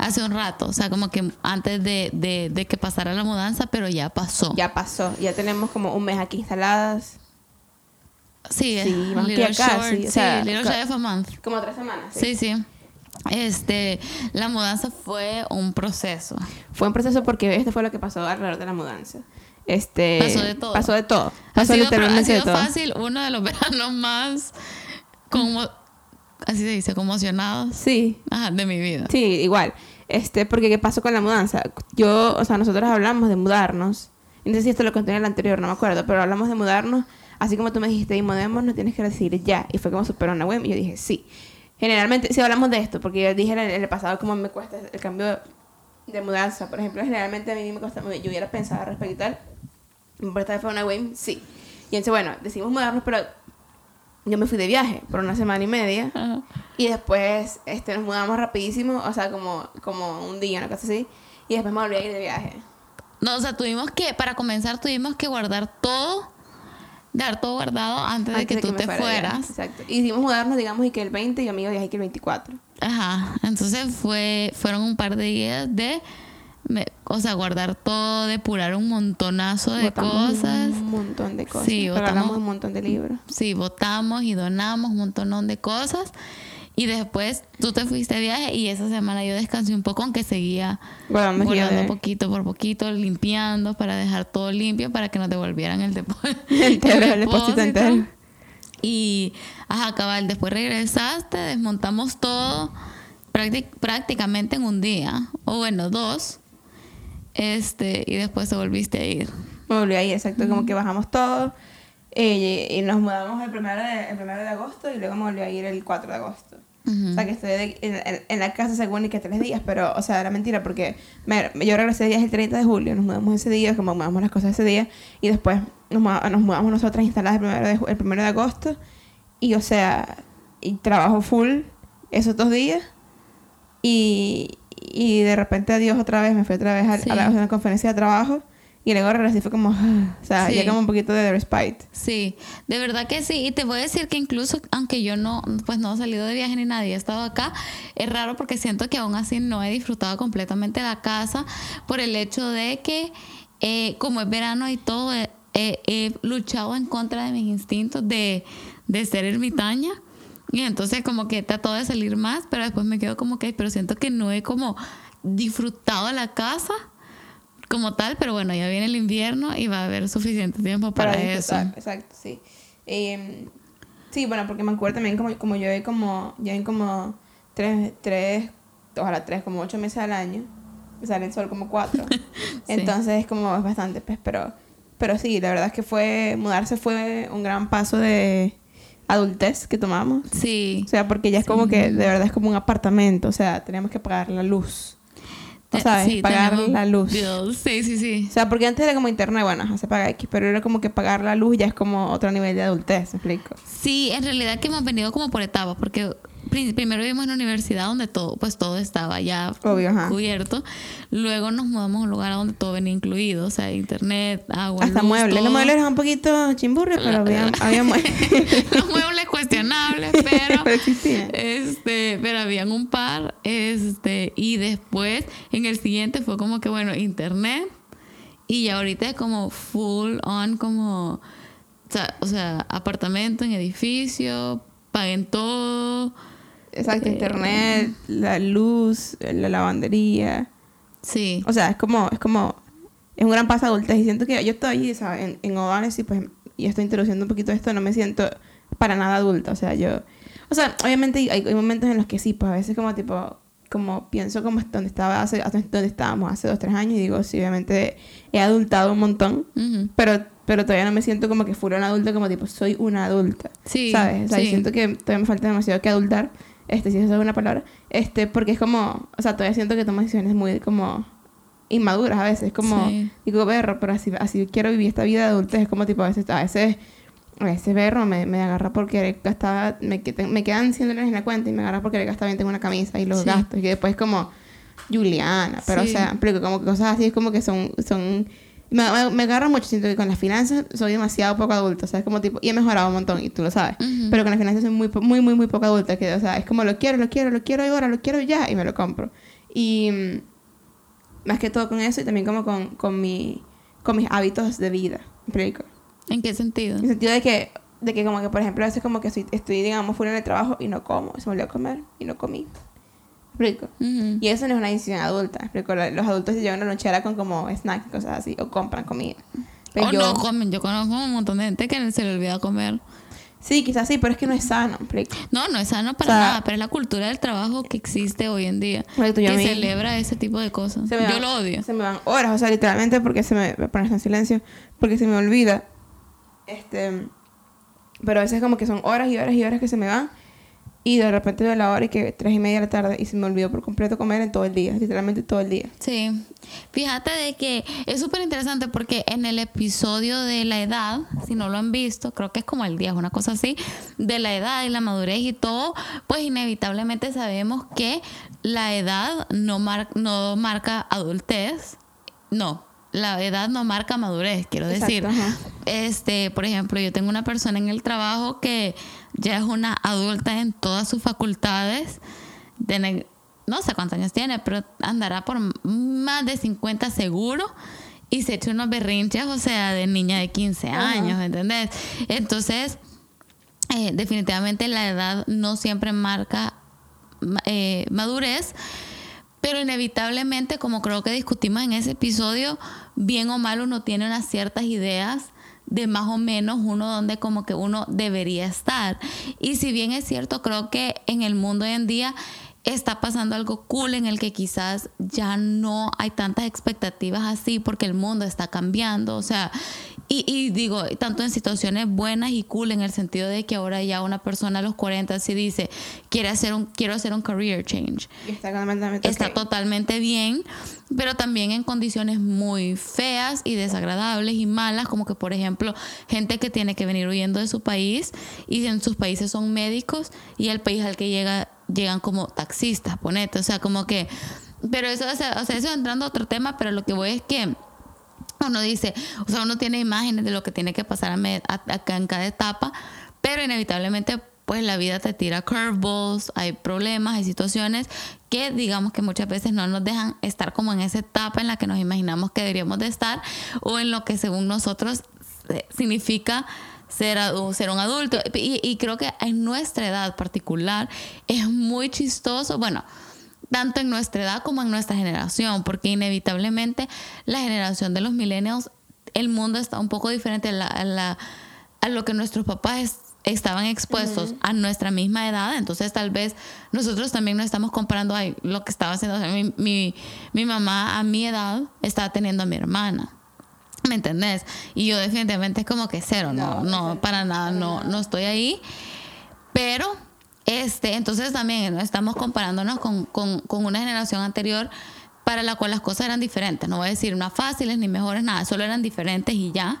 hace, un rato, o sea, como que antes de, de, de que pasara la mudanza, pero ya pasó. Ya pasó, ya tenemos como un mes aquí instaladas. Sí, Sí, que Little acá, Short, sí, o sea, Little ca- Shy of a Month. Como tres semanas. Sí, sí. Este, la mudanza fue un proceso. Fue un proceso porque este fue lo que pasó alrededor de la mudanza. Este, Pasó de todo. Pasó de todo. Ha Pasó sido, ha literalmente de sido todo. fácil, uno de los veranos más como así se dice, conmocionados Sí, ajá, de mi vida. sí, igual. Este, porque ¿qué pasó con la mudanza? Yo, o sea, nosotros hablamos de mudarnos. No sé si esto lo conté en el anterior, no me acuerdo, pero hablamos de mudarnos. Así como tú me dijiste, y mudémonos, tienes que decir ya. Y fue como super una web. Y yo dije, sí. Generalmente, si hablamos de esto, porque yo dije en el, pasado cómo me cuesta el cambio de mudanza. Por ejemplo, generalmente a mí me cuesta, yo hubiera pensado respecto tal. Pero esta vez fue una web, sí. Y entonces, bueno, decidimos mudarnos, pero yo me fui de viaje por una semana y media. Ajá. Y después este, nos mudamos rapidísimo, o sea, como, como un día, una cosa así. Y después me volví a ir de viaje. No, o sea, tuvimos que, para comenzar, tuvimos que guardar todo, dar todo guardado antes, de que de tú te fuera fueras. Exacto. Y hicimos mudarnos, digamos, y que el 20 y de viaje que el 24. Ajá. Entonces fue, fueron un par de días de, me- o sea, guardar todo, depurar un montonazo de Botamos cosas. Un montón de cosas. Sí, botamos- un montón de libros. Sí, votamos y donamos un montón de cosas. Y después tú te fuiste de viaje y esa semana yo descansé un poco, aunque seguía Guardando, guardando poquito por poquito, limpiando para dejar todo limpio para que nos devolvieran el, depo- Entero, el depósito entero. Y, ajá, cabal, después regresaste, desmontamos todo prácti- prácticamente en un día, o bueno, dos. Este, y después te volviste a ir. Me volví ahí, exacto. Como que bajamos todo. eh, y nos mudamos el primero, de, el primero de agosto y luego me volví a ir el 4 de agosto. O sea, que estoy de- en, en- la casa según y que tres días, pero, o sea, era mentira porque me- yo regresé viaje el 30 de julio, nos mudamos ese día, como mudamos las cosas ese día, y después nos, nos mudamos nosotras instaladas el primero, de, el primero de agosto, y, o sea, y trabajo full esos dos días, y, y de repente, adiós otra vez, me fui otra vez a, Sí. a la, a una conferencia de trabajo, y luego regresé fue como, ah, o sea, Sí. ya como un poquito de respite. Sí, de verdad que sí. Y te voy a decir que incluso, aunque yo no, pues no he salido de viaje ni nadie, he estado acá, es raro porque siento que aún así no he disfrutado completamente la casa por el hecho de que, eh, como es verano y todo, eh, eh, he luchado en contra de mis instintos de, de ser ermitaña. Y entonces como que he tratado de salir más, pero después me quedo como que, pero siento que no he como disfrutado la casa como tal, pero bueno, ya viene el invierno y va a haber suficiente tiempo para, eso. Exacto, sí. Eh, sí, bueno, porque me acuerdo también como, como yo hay como, yo hay como tres, tres, ojalá tres, como ocho meses al año. Me sale el sol como cuatro. Entonces es como es bastante, pues, pero, pero sí, la verdad es que fue, mudarse fue un gran paso de adultez que tomamos. Sí. O sea, porque ya es como que de verdad es como un apartamento, o sea, tenemos que pagar la luz. O sea, sí, pagar la luz. bills. Sí, sí, sí. O sea, porque antes era como internet, bueno, se paga X, pero era como que pagar la luz ya es como otro nivel de adultez, ¿me explico? Sí, en realidad que hemos venido como por etapas, porque primero vivimos en una universidad donde todo, pues todo estaba ya Obvio, cubierto. Luego nos mudamos a un lugar donde todo venía incluido, o sea, internet, agua, Hasta luz, muebles. todo. Los muebles eran un poquito chimburres, pero había, había muebles. Los muebles cuestionables, pero Pero este, pero habían un par, este, y después en el siguiente fue como que bueno, internet y ahorita es como full on como o sea, o sea, apartamento en edificio, paguen todo. Exacto, Eh, internet, la luz, la lavandería. Sí. O sea, es como, es como, es un gran paso adultez. Y siento que yo estoy, ¿sabes? En, en hogares y pues, y estoy introduciendo un poquito esto, no me siento para nada adulta. O sea, yo, o sea, obviamente hay, hay momentos en los que sí, pues a veces como tipo, como pienso como donde estaba hace, donde estábamos hace dos, tres años y digo, sí, obviamente he adultado un montón. Ujú. pero pero todavía no me siento como que fuera una adulta como tipo soy una adulta Sí, sabes o sea, sí. siento que todavía me falta demasiado que adultar este si esa es una palabra este porque es como o sea todavía siento que tomo decisiones muy como inmaduras a veces como Sí. digo berro pero así así quiero vivir esta vida de adultez es como tipo a veces a veces a veces berro me, me agarra porque gastaba me, me quedan 100 dólares en la cuenta y me agarra porque gastaba bien tengo una camisa y los Sí. gastos y después como Juliana pero Sí. o sea pero como que cosas así es como que son son Me, me, me agarra mucho, siento que con las finanzas soy demasiado poco adulta, o sea, es como tipo, y he mejorado un montón, y tú lo sabes, Ujú. pero con las finanzas soy muy, muy, muy, muy poco adulta, que, o sea, es como lo quiero, lo quiero, lo quiero ahora, lo quiero ya, y me lo compro. Y mm, más que todo con eso, y también como con, con, mi, con mis hábitos de vida, ¿me? ¿En qué sentido? En el sentido de que, de que como que, por ejemplo, a veces como que estoy, estoy digamos, fuera en el trabajo y no como, se me olvidó comer, y no comí. ¿Me explico? Y eso no es una decisión adulta. ¿me explico? Los adultos se llevan una lonchera con como snacks y cosas así, o compran comida. Pero O yo, no comen. Yo conozco un montón de gente que se le olvida comer. sí, quizás sí, pero es que no es sano. ¿me explico? No, no es sano para O sea- nada, pero es la cultura del trabajo que existe hoy en día. Que celebra ese tipo de cosas. Me Yo van- lo odio. Se me van horas, o sea, literalmente porque se me... A poner en silencio. Porque se me olvida. Este... Pero a veces como que son horas y horas y horas que se me van. Y de repente veo la hora y que tres y media de la tarde y se me olvidó por completo comer en todo el día. Literalmente todo el día. Sí. Fíjate de que es súper interesante porque en el episodio de la edad, si no lo han visto, creo que es como el 10, una cosa así, de la edad y la madurez y todo, pues inevitablemente sabemos que la edad no, mar- no marca adultez. No, la edad no marca madurez, quiero Exacto, decir. ajá. Este, por ejemplo, yo tengo una persona en el trabajo que ya es una adulta en todas sus facultades. Tiene- no sé cuántos años tiene, pero andará por más de 50 seguro. Y se echa unos berrinches, o sea, de niña de 15 Ajá. años, ¿me entendés? Entonces, eh, definitivamente la edad no siempre marca ma- eh, madurez, pero inevitablemente, como creo que discutimos en ese episodio, bien o mal uno tiene unas ciertas ideas de más o menos uno donde como que uno debería estar. Y si bien es cierto, creo que en el mundo hoy en día está pasando algo cool en el que quizás ya no hay tantas expectativas así porque el mundo está cambiando, o sea, y, y digo, tanto en situaciones buenas y cool en el sentido de que ahora ya una persona a los 40 sí dice, quiere hacer un, quiero hacer un career change está está totalmente bien, pero también en condiciones muy feas y desagradables y malas, como que por ejemplo gente que tiene que venir huyendo de su país y en sus países son médicos y el país al que llega llegan como taxistas, ponete, o sea, como que, pero eso, o sea, eso entrando a otro tema, pero lo que voy es que uno dice, o sea, uno tiene imágenes de lo que tiene que pasar acá en cada etapa, pero inevitablemente pues la vida te tira curveballs, hay problemas, hay situaciones que digamos que muchas veces no nos dejan estar como en esa etapa en la que nos imaginamos que deberíamos de estar o en lo que según nosotros significa ser, ser un adulto. Y, y creo que en nuestra edad particular es muy chistoso, bueno, tanto en nuestra edad como en nuestra generación, porque inevitablemente la generación de los millennials, el mundo está un poco diferente a, la- a la- a lo que nuestros papás es- estaban expuestos a nuestra misma edad, entonces tal vez nosotros también nos estamos comparando ay, lo que estaba haciendo, o sea, mi, mi, mi mamá a mi edad estaba teniendo a mi hermana. ¿Me entendés? Y yo definitivamente es como que cero, no, No, para nada, no, no estoy ahí. Pero, este, entonces también ¿no? estamos comparándonos con, con, con una generación anterior para la cual las cosas eran diferentes. No voy a decir unas fáciles ni mejores, nada, solo eran diferentes y ya.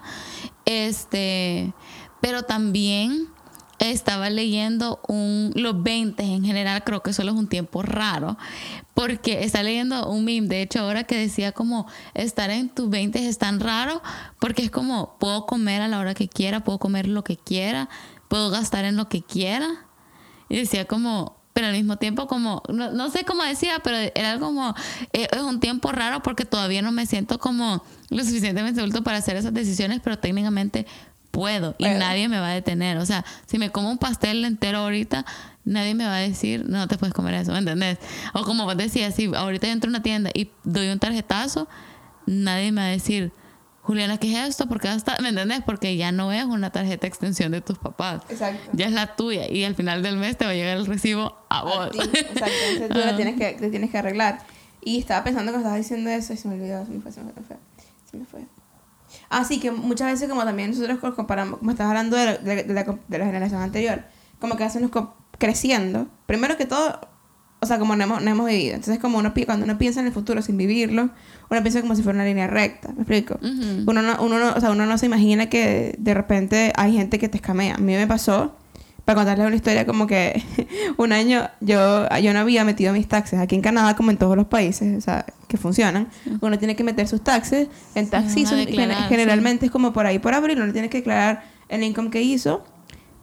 Este, pero también estaba leyendo un, los 20 en general, creo que solo es un tiempo raro, porque está leyendo un meme, de hecho, ahora que decía como estar en tus 20 es tan raro, porque es como puedo comer a la hora que quiera, puedo comer lo que quiera, puedo gastar en lo que quiera. Y decía como, pero al mismo tiempo como, no, no sé cómo decía, pero era como, eh, es un tiempo raro porque todavía no me siento como lo suficientemente adulto para hacer esas decisiones, pero técnicamente puedo y nadie me va a detener. O sea, si me como un pastel entero ahorita, nadie me va a decir, no te puedes comer eso, ¿me entendés? O como vos decías, si ahorita yo entro a una tienda y doy un tarjetazo, nadie me va a decir, Juliana, ¿qué es esto? ¿Por qué hasta, ¿Me entendés? Porque ya no es una tarjeta extensión de tus papás. Exacto. Ya es la tuya y al final del mes te va a llegar el recibo a A vos. ti, Exacto, entonces tú la tienes que, te tienes que arreglar. Y estaba pensando que estabas diciendo eso y se me olvidó, se me fue, se me fue. Se me fue. Ah, sí, que muchas veces como también nosotros co- comparamos, como estás hablando de la, de, de la, de la generación anterior, como que hacen creciendo, primero que todo, o sea, como no hemos, no hemos vivido. Entonces, como uno, cuando uno piensa en el futuro sin vivirlo, uno piensa como si fuera una línea recta, ¿me explico? Uno, no, uno, no, o sea, uno no se imagina que de repente hay gente que te escamea. A mí me pasó, para contarles una historia como que un año yo, yo no había metido mis taxes. Aquí en Canadá, como en todos los países, o sea, que funcionan, uno tiene que meter sus taxes en tax uno season. declarar, Gen- Generalmente es como por ahí por abril, uno tiene que declarar el income que hizo.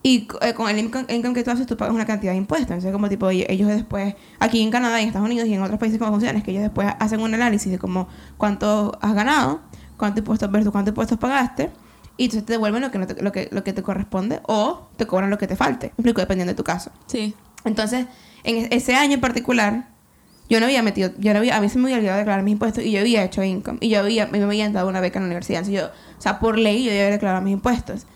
Y eh, con el income, income que tú haces, tú pagas una cantidad de impuestos. Entonces, como tipo, ellos ellos después, aquí en Canadá y en Estados Unidos y en otros países como funciona, es que ellos después hacen un análisis de como cuánto has ganado, cuánto impuestos versus cuánto impuestos pagaste. Y entonces te devuelven lo que, no te- lo que, lo que te corresponde o te cobran lo que te falte. Me explico, dependiendo de tu caso. Sí. Entonces, en e- ese año en particular, yo no había metido, yo no había, a mí se me había olvidado declarar mis impuestos y yo había hecho income. Y yo había, me habían dado una beca en la universidad. Entonces yo, o sea, por ley yo debía declarar mis impuestos.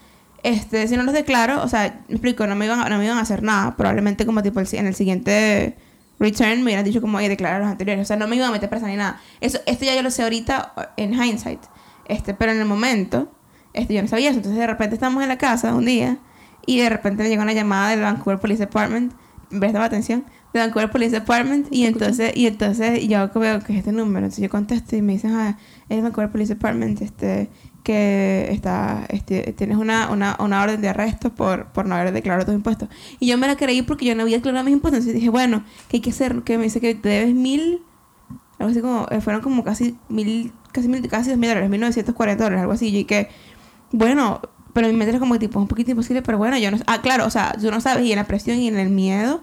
Este, si no los declaro, o sea, me explico, no me iban, no me iban a hacer nada. Probablemente como tipo el en el siguiente return me hubieran dicho como, oye, declarar los anteriores. O sea, no me iban a meter presa ni nada. Eso, esto ya yo lo sé ahorita en hindsight. Este, pero en el momento, este, yo no sabía eso. Entonces de repente estamos en la casa un día y de repente me llegó una llamada del Vancouver Police Department. Prestaba atención. De Vancouver Police Department y entonces, y entonces yo veo que es este número. Entonces yo contesto y me dicen, ah, es Vancouver Police Department, este, que está, este, tienes una, una, una orden de arresto por, por no haber declarado tus impuestos. Y yo me la creí porque yo no había declarado mis impuestos. Entonces dije, bueno, ¿qué hay que hacer? Que me dice que te debes mil, algo así como, eh, fueron como casi mil, casi mil, casi dos mil dólares, mil novecientos cuarenta dólares, algo así. Y que, bueno, pero mi mente era como tipo un poquito imposible, pero bueno, yo no, ah, claro, o sea, tú no sabes, y en la presión y en el miedo,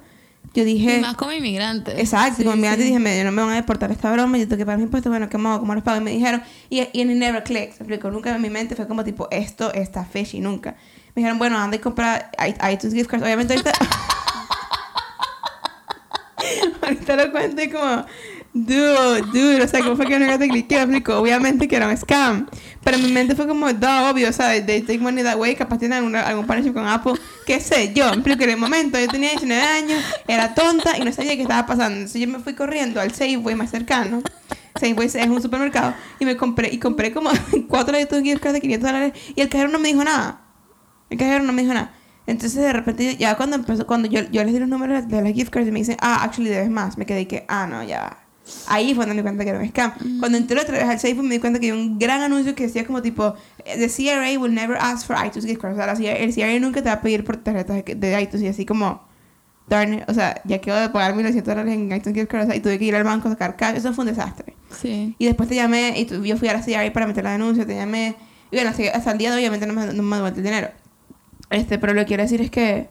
yo dije, Y más como inmigrante. Exacto, Sí, como mi sí. dije, me, no me van a deportar esta broma, yo tengo que pagar mis impuestos, bueno, ¿qué hago? ¿Cómo los pago? Y me dijeron, y, y en Never Click, se explicó, nunca en mi mente fue como tipo, esto está fishy, nunca. Me dijeron, bueno, anda y compra iTunes gift cards. Obviamente ahorita... ahorita lo cuento y como, dude, dude, o sea, ¿cómo fue que nunca te cliqué? Obviamente que era un scam. Pero en mi mente fue como, da, obvio, o sea, they take money that way, capaz tienen algún partnership con Apple, qué sé yo. Explico, en el momento yo tenía 19 años, era tonta y no sabía qué estaba pasando. Entonces yo me fui corriendo al Safeway más cercano. Safeway es un supermercado y me compré, y compré como cuatro de estos gift cards de 500 dólares y el cajero no me dijo nada. El cajero no me dijo nada. Entonces de repente ya cuando empezó, cuando yo, yo les di los números de las gift cards y me dicen, ah, actually debes más, me quedé que, ah, no, ya. Ahí fue donde me di cuenta que era un scam. Cuando entré otra vez al Safeway me di cuenta que había un gran anuncio que decía como tipo, the CRA will never ask for iTunes gift cards. O sea, la CRA el CRA nunca te va a pedir por tarjetas de, iTunes y así como, darn it, o sea, ya quedo de pagar 1900 dólares en iTunes gift cards y tuve que ir al banco a sacar cash. Eso fue un desastre. Sí. Y después te llamé y tú- yo fui a la CRA para meter la denuncia, te llamé. Y bueno, así- hasta el día de hoy obviamente no me, no me devuelto el dinero. Este, pero lo que quiero decir es que...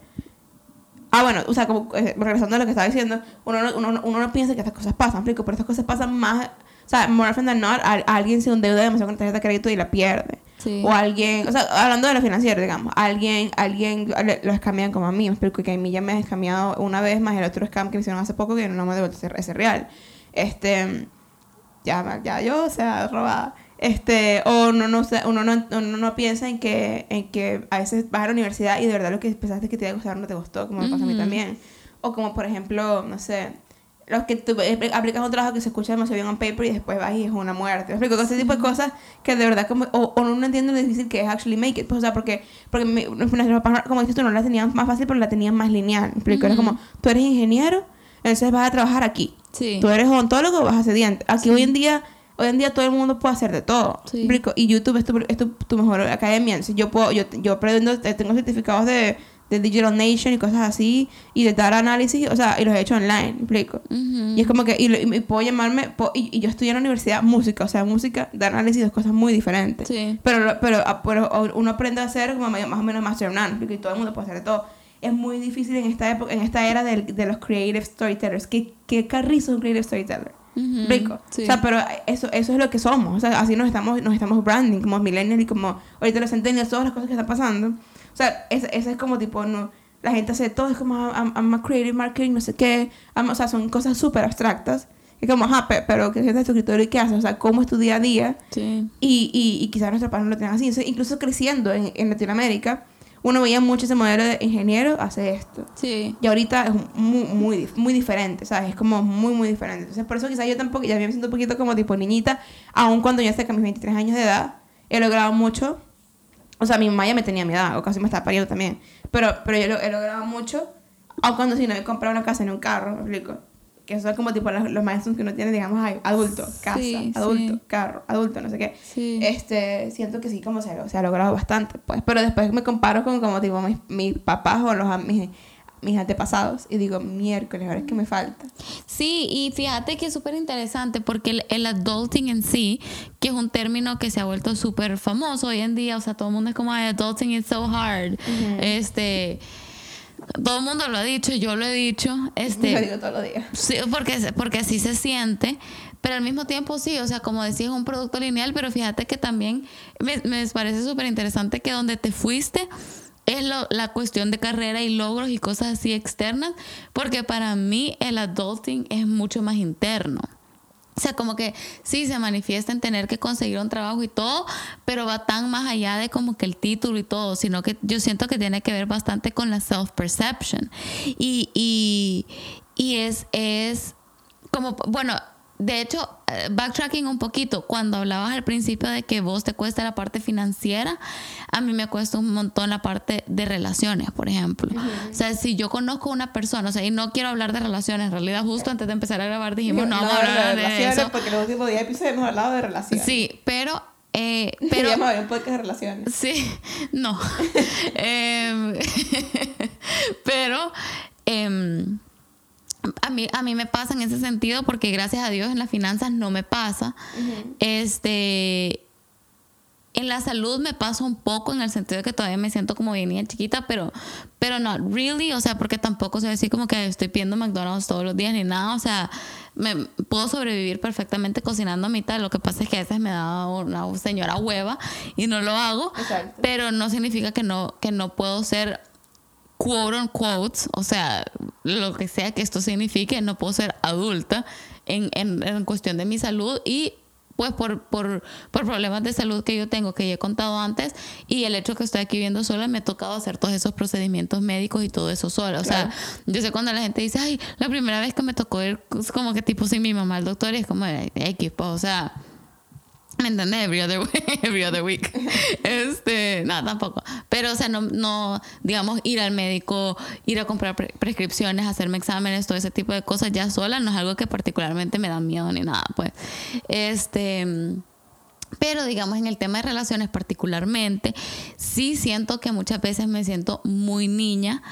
Ah, bueno, o sea, como eh, regresando a lo que estaba diciendo, uno no, uno, no- uno no piensa que estas cosas pasan, explico, pero estas cosas pasan más... O sea, more often than not, a, a alguien se endeuda demasiado con tarjeta de crédito y la pierde. Sí. O alguien, o sea, hablando de lo financiero, digamos, alguien, alguien le- lo escamean como a mí, me explico que a mí ya me han escameado una vez más el otro scam que me hicieron hace poco que no me ha devuelto ese, ese real. Este, ya, ya yo, o sea, robada. Este, o no, no, uno, no, uno no piensa en que, en que a veces vas a la universidad y de verdad lo que pensaste que te iba a gustar no te gustó, como me pasa a mí también. O como, por ejemplo, no sé, los que tú eh, aplicas un trabajo que se escucha demasiado bien on paper y después vas y es una muerte. ¿Me explico? Ese tipo de cosas que de verdad como... O, o no entiendo lo difícil que es actually make it. Pues, o sea, porque, porque mi- nuestros papás, como dices tú, no la tenían más fácil, pero la tenían más lineal. ¿Me explico? Era Ujú. como, tú eres ingeniero, entonces vas a trabajar aquí. Sí. Tú eres odontólogo, vas a ser diente. Aquí hoy en día... Hoy en día todo el mundo puede hacer de todo. Y YouTube es tu, es tu, tu mejor academia. Entonces yo puedo, yo, yo pretendo, eh, tengo certificados de, de Digital Nation y cosas así, y de Data Analysis, o sea, y los he hecho online, ¿me explico? Y es como que, y, y puedo llamarme, po- y, y yo estudié en la universidad música, o sea, música de análisis, dos cosas muy diferentes. Sí. Pero, pero, ah, pero uno aprende a hacer como más o menos master none, porque todo el mundo puede hacer de todo. Es muy difícil en esta época, en esta era del- de, los creative storytellers. ¿Qué, qué carrizo es un creative storyteller? Ujú. Rico. Sí. O sea, pero eso, eso es lo que somos. O sea, así nos estamos, nos estamos branding como millennials y como ahorita los centennials, todas las cosas que están pasando. O sea, ese, es como tipo, no, la gente hace todo, es como, I'm, I'm a creative marketing, no sé qué. I'm- o sea, son cosas súper abstractas. Es como, ajá, pe- pero ¿qué sientes tu escritorio y qué haces? O sea, ¿cómo es tu día a día? Sí. Y, y, y quizás nuestros padres no lo tengan así. Entonces, incluso creciendo en, en Latinoamérica, uno veía mucho ese modelo de ingeniero hace esto. Sí. Y ahorita es muy, muy, muy diferente, ¿sabes? Es como muy, muy diferente. Entonces, por eso quizás yo tampoco, ya me siento un poquito como tipo niñita, aun cuando yo cerca de mis 23 años de edad, he logrado mucho. O sea, mi mamá ya me tenía mi edad, o casi me estaba pariendo también. Pero, pero yo lo- he logrado mucho, aun cuando si no he comprado una casa ni un carro, ¿me explico? Que son como tipo los, los milestones que uno tiene, digamos, adulto, casa, Sí, adulto, sí. carro, adulto, no sé qué. Sí. Este, siento que sí, como se, se ha logrado bastante, pues. Pero después me comparo con como tipo mis, mis papás o los, mis, mis antepasados y digo, miércoles, ahora es que me falta. Sí, y fíjate que es súper interesante porque el, el adulting en sí, que es un término que se ha vuelto súper famoso hoy en día, o sea, todo el mundo es como, "Ay, adulting is so hard. Este, todo el mundo lo ha dicho, yo lo he dicho, este, Lo digo todos los días. Sí, porque, porque así se siente, pero al mismo tiempo sí, o sea, como decía, es un producto lineal, pero fíjate que también me, me parece súper interesante que donde te fuiste es lo- la cuestión de carrera y logros y cosas así externas, porque para mí el adulting es mucho más interno. O sea, como que sí se manifiesta en tener que conseguir un trabajo y todo, pero va tan más allá de como que el título y todo, sino que yo siento que tiene que ver bastante con la self-perception. Y, y, y es, es como, bueno, de hecho, eh, backtracking un poquito, cuando hablabas al principio de que vos te cuesta la parte financiera, a mí me cuesta un montón la parte de relaciones, por ejemplo. O sea, si yo conozco a una persona, o sea, y no quiero hablar de relaciones, en realidad justo antes de empezar a grabar dijimos, no, vamos a hablar de, relaciones, eso. porque los últimos 10 episodios hemos hablado de relaciones. Sí, pero... Eh, pero un podcast de relaciones. Sí, no. Em, pero em, a, mí, a mí me pasa en ese sentido porque gracias a Dios en las finanzas no me pasa. Este. En la salud me pasa un poco en el sentido de que todavía me siento como bien niña chiquita, pero, pero no, really, o sea, porque tampoco se ve así como que estoy pidiendo McDonald's todos los días ni nada, o sea, me puedo sobrevivir perfectamente cocinando a mitad, lo que pasa es que a veces me da una señora hueva y no lo hago, Exacto. pero no significa que no, que no puedo ser quote on quotes, o sea, lo que sea que esto signifique, no puedo ser adulta en, en, en cuestión de mi salud y pues por, por, por problemas de salud que yo tengo, que ya he contado antes, y el hecho que estoy aquí viviendo sola, me ha tocado hacer todos esos procedimientos médicos y todo eso sola. O sea, yo sé cuando la gente dice, ay, la primera vez que me tocó ir como que tipo sin mi mamá al doctor, y es como X, pues, o sea, ¿Me entendés? Every other, week, every other week. Este, no, tampoco. Pero, o sea, no, no, digamos, ir al médico, ir a comprar pre- prescripciones, hacerme exámenes, todo ese tipo de cosas ya sola no es algo que particularmente me da miedo ni nada, pues. Este. Pero digamos en el tema de relaciones particularmente, sí siento que muchas veces me siento muy niña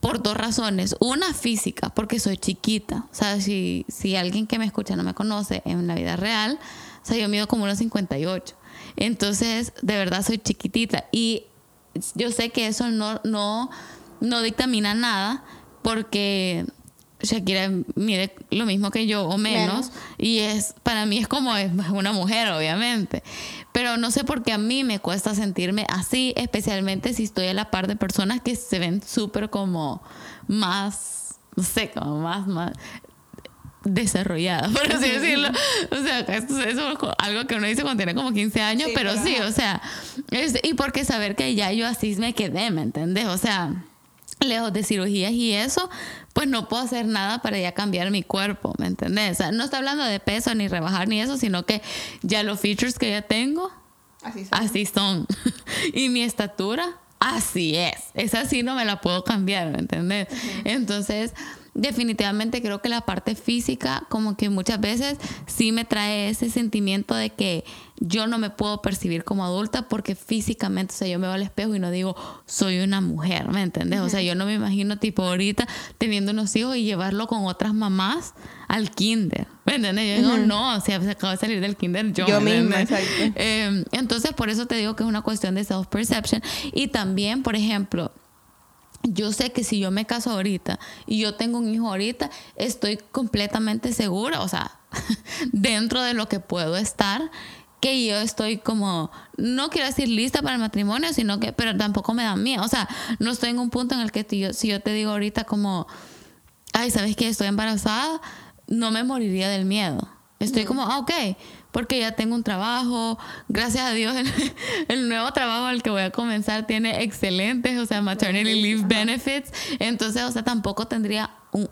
por dos razones. Una física, porque soy chiquita. O sea, si, si alguien que me escucha no me conoce en la vida real, o sea, yo mido como unos 58. Entonces, de verdad soy chiquitita. Y yo sé que eso no, no, no dictamina nada porque Shakira mide lo mismo que yo o menos, Menos. y es para mí es como es una mujer obviamente pero no sé por qué a mí me cuesta sentirme así especialmente si estoy a la par de personas que se ven súper como más no sé como más más desarrolladas por así decirlo o sea esto, eso es algo que uno dice cuando tiene como 15 años Sí, pero pero sí ajá. o sea es- y porque saber que ya yo así me quedé ¿me entendés? o sea lejos de cirugías y eso, pues no puedo hacer nada para ya cambiar mi cuerpo, ¿me entendés? O sea, no está hablando de peso ni rebajar ni eso, sino que ya los features que ya tengo, Así son. así son. y mi estatura, así es. Esa sí no me la puedo cambiar, ¿me entendés? Entonces, definitivamente creo que la parte física, como que muchas veces sí me trae ese sentimiento de que yo no me puedo percibir como adulta porque físicamente, o sea, yo me veo al espejo y no digo, soy una mujer, ¿me entendés? O sea, yo no me imagino tipo ahorita teniendo unos hijos y llevarlo con otras mamás al kinder, ¿me entendés? Yo digo, no, o sea, se acaba de salir del kinder yo. Yo ¿me misma, exacto. Eh, entonces, por eso te digo que es una cuestión de self-perception. Y también, por ejemplo, yo sé que si yo me caso ahorita y yo tengo un hijo ahorita, estoy completamente segura, o sea, dentro de lo que puedo estar, que yo estoy como, no quiero decir lista para el matrimonio, sino que, pero tampoco me da miedo. O sea, no estoy en un punto en el que yo- si yo te digo ahorita como, ay, ¿sabes que Estoy embarazada, no me moriría del miedo. Estoy como, ah, ok, porque ya tengo un trabajo, gracias a Dios el, el nuevo trabajo al que voy a comenzar tiene excelentes, o sea, maternity leave benefits, entonces, o sea, tampoco tendría un...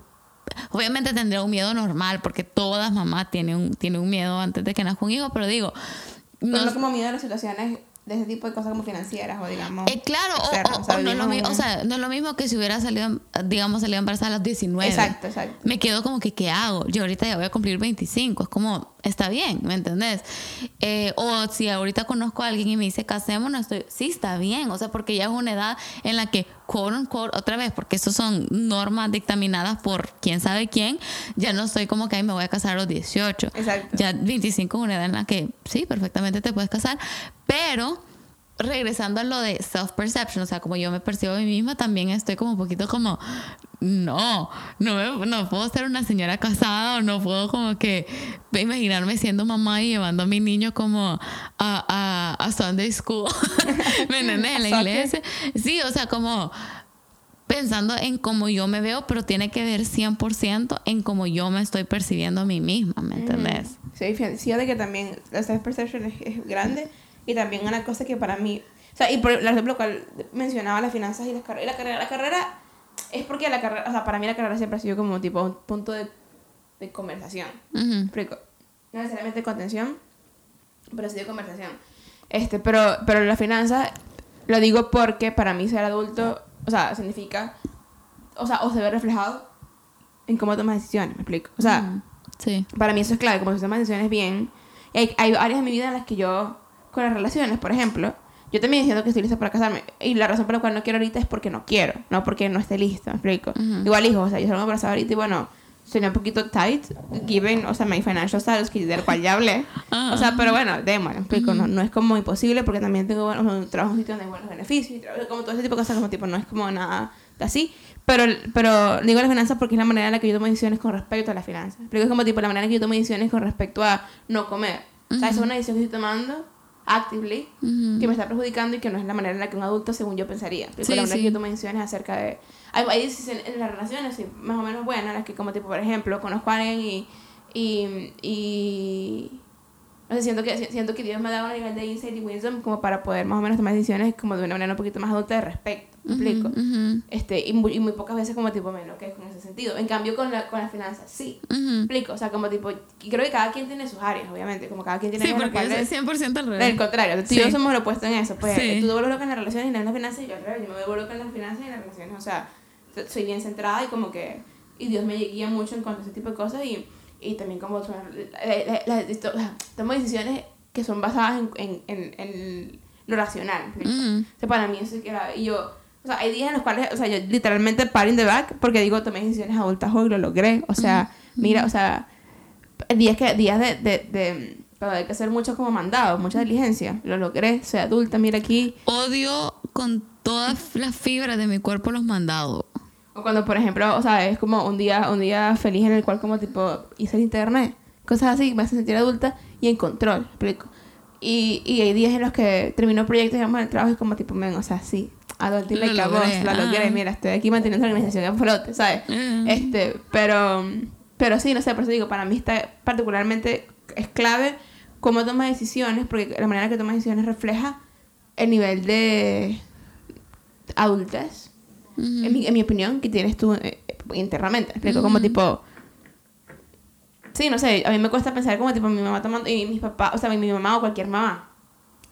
Obviamente tendría un miedo normal, porque todas mamás tienen un, tienen un miedo antes de que nazca un hijo, pero digo, No, no, no como miedo a las situaciones de ese tipo de cosas como financieras o digamos. Eh, claro, o- o, O sea, o no lo o sea, no es lo mismo que si hubiera salido, digamos, salido embarazada a los 19. Exacto, exacto. Me quedo como que, ¿qué hago? Yo ahorita ya voy a cumplir 25. Es como, está bien, ¿me entendés? Eh, o si ahorita conozco a alguien y me dice, casémonos, estoy, sí, está bien. O sea, porque ya es una edad en la que, quote unquote, otra vez, porque eso son normas dictaminadas por quién sabe quién, ya no estoy como que ahí me voy a casar a los 18. Exacto. Ya 25 es una edad en la que sí, perfectamente te puedes casar, pero regresando a lo de self-perception, o sea, como yo me percibo a mí misma, también estoy como un poquito como, no, no, me- no puedo ser una señora casada o no puedo como que imaginarme siendo mamá y llevando a mi niño como a, a, a Sunday School, ¿me entiendes? En la iglesia. Sí, o sea, como pensando en cómo yo me veo, pero tiene que ver 100% en cómo yo me estoy percibiendo a mí misma, ¿me entendés? Sí, fíjate, que también la self-perception es, es grande y también una cosa que para mí, o sea, y por el ejemplo cual mencionaba las finanzas y las carreras, la carrera, la carrera es porque la carrera, o sea, para mí la carrera siempre ha sido como tipo un punto de, de conversación. ¿Me explico? No necesariamente contención, pero sí de conversación. Este, pero, pero la finanza lo digo porque para mí ser adulto, o sea, significa, o sea, o se ve reflejado en cómo tomas decisiones, me explico. O sea, Ujú. Sí. para mí eso es clave, como si tomas decisiones bien. Y hay, hay áreas de mi vida en las que yo, con las relaciones, por ejemplo, yo también siento que estoy lista para casarme. Y la razón por la cual no quiero ahorita es porque no quiero, no porque no esté lista, me explico. Ujú. Igual, hijo, o sea, yo salgo embarazada ahorita y bueno, sería un poquito tight, given, o sea, my financial status, que del cual ya hablé. Ajá. O sea, pero bueno, démosle, me explico. no, no es como imposible porque también tengo bueno, un trabajo en un sitio donde hay buenos beneficios, y trabajo como todo ese tipo de cosas, como tipo, no es como nada de así. Pero, pero digo las finanzas porque es la manera en la que yo tomo decisiones con respecto a las finanzas. Pero es como tipo la manera en que yo tomo decisiones con respecto a no comer. O sea, esa es una decisión que estoy tomando actively Ujú. que me está perjudicando y que no es la manera en la que un adulto, según yo, pensaría. Porque Sí, la sí. que tomo decisiones acerca de... Hay, hay decisiones en las relaciones sí, más o menos buenas, las que como tipo, por ejemplo, conozco a alguien y... y, y no sé, siento que, siento que Dios me ha dado un nivel de insight y wisdom como para poder más o menos tomar decisiones como de una manera un poquito más adulta de respeto. ¿Me explico? Ujú. Este, y, muy, y muy pocas veces como tipo me enloquezco con ese sentido. En cambio, con, la, con las finanzas, sí. ¿Me Ujú. explico? O sea, como tipo... Y creo que cada quien tiene sus áreas, obviamente. Como cada quien tiene Sí, áreas las porque cuales- es 100% al del revés. contrario, tú Sí. y yo somos lo opuesto en eso. Pues Sí. tú te vuelves loca en las relaciones y no en las finanzas, y yo al revés, yo me vuelvo loca en las finanzas y en las relaciones. O sea, so- soy bien centrada y como que. Y Dios me guía mucho en cuanto a ese tipo de cosas y, y también como. tomo decisiones que son basadas en, en, en, en lo racional. ¿me explico? Ujú. O sea, para mí eso es que era. Y yo. O sea, hay días en los cuales, o sea, yo literalmente paro in the back porque digo, tomé decisiones adultas hoy, lo logré. O sea, mira, o sea, días que días de, de, de pero hay que hacer mucho como mandado, mucha diligencia. Lo logré, soy adulta, mira aquí. Odio con todas las fibras de mi cuerpo los mandados. O cuando, por ejemplo, o sea, es como un día, un día feliz en el cual como tipo hice el internet. Cosas así, me hace sentir adulta y en control, ¿me explico. Y, y hay días en los que termino proyectos y vamos al trabajo y como tipo, men, o sea, sí, adulting Lo like a logré, boss, la logré, ah. mira, estoy aquí manteniendo la organización a flote, ¿sabes? Mm. Este, pero, pero sí, no sé, por eso digo, para mí está particularmente, es clave cómo tomas decisiones, porque la manera que tomas decisiones refleja el nivel de adultez, en, mi, en mi opinión, que tienes tú eh, internamente. ¿me explico? Como tipo... Sí, no sé, a mí me cuesta pensar como tipo mi mamá tomando, y mis papás, o sea, mi, mi mamá o cualquier mamá,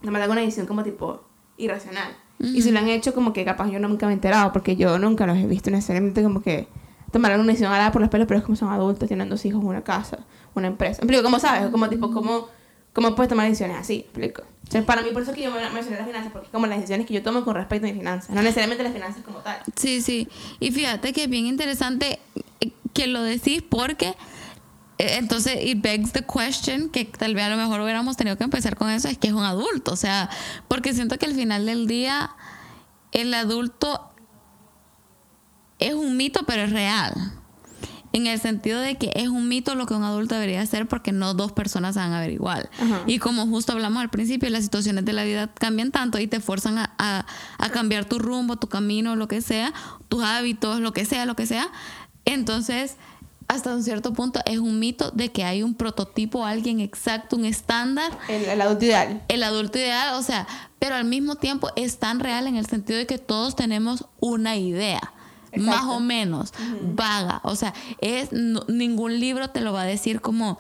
tomando alguna decisión como tipo irracional. Y si lo han hecho como que capaz yo nunca me he enterado, porque yo nunca los he visto necesariamente como que tomar alguna decisión alada por los pelos, pero es como son adultos, tienen dos hijos, una casa, una empresa. Explico, ¿cómo sabes? Como tipo, ¿cómo, cómo puedes tomar decisiones así? ¿Me explico. O sea, para mí, por eso que yo me mencioné las finanzas, porque es como las decisiones que yo tomo con respecto a mis finanzas, no necesariamente las finanzas como tal. Sí, sí. Y fíjate que es bien interesante eh, que lo decís porque entonces it begs the question que tal vez a lo mejor hubiéramos tenido que empezar con eso es que es un adulto, o sea, porque siento que al final del día el adulto es un mito pero es real. En el sentido de que es un mito lo que un adulto debería hacer porque no dos personas van a ver igual. Ajá. Y como justo hablamos al principio, las situaciones de la vida cambian tanto y te fuerzan a, a- a cambiar tu rumbo, tu camino, lo que sea, tus hábitos, lo que sea, lo que sea. Entonces, hasta un cierto punto es un mito de que hay un prototipo, alguien exacto, un estándar El, el adulto ideal. el adulto ideal, o sea, pero al mismo tiempo es tan real en el sentido de que todos tenemos una idea. Exacto. Más o menos, vaga. O sea, es no- ningún libro te lo va a decir como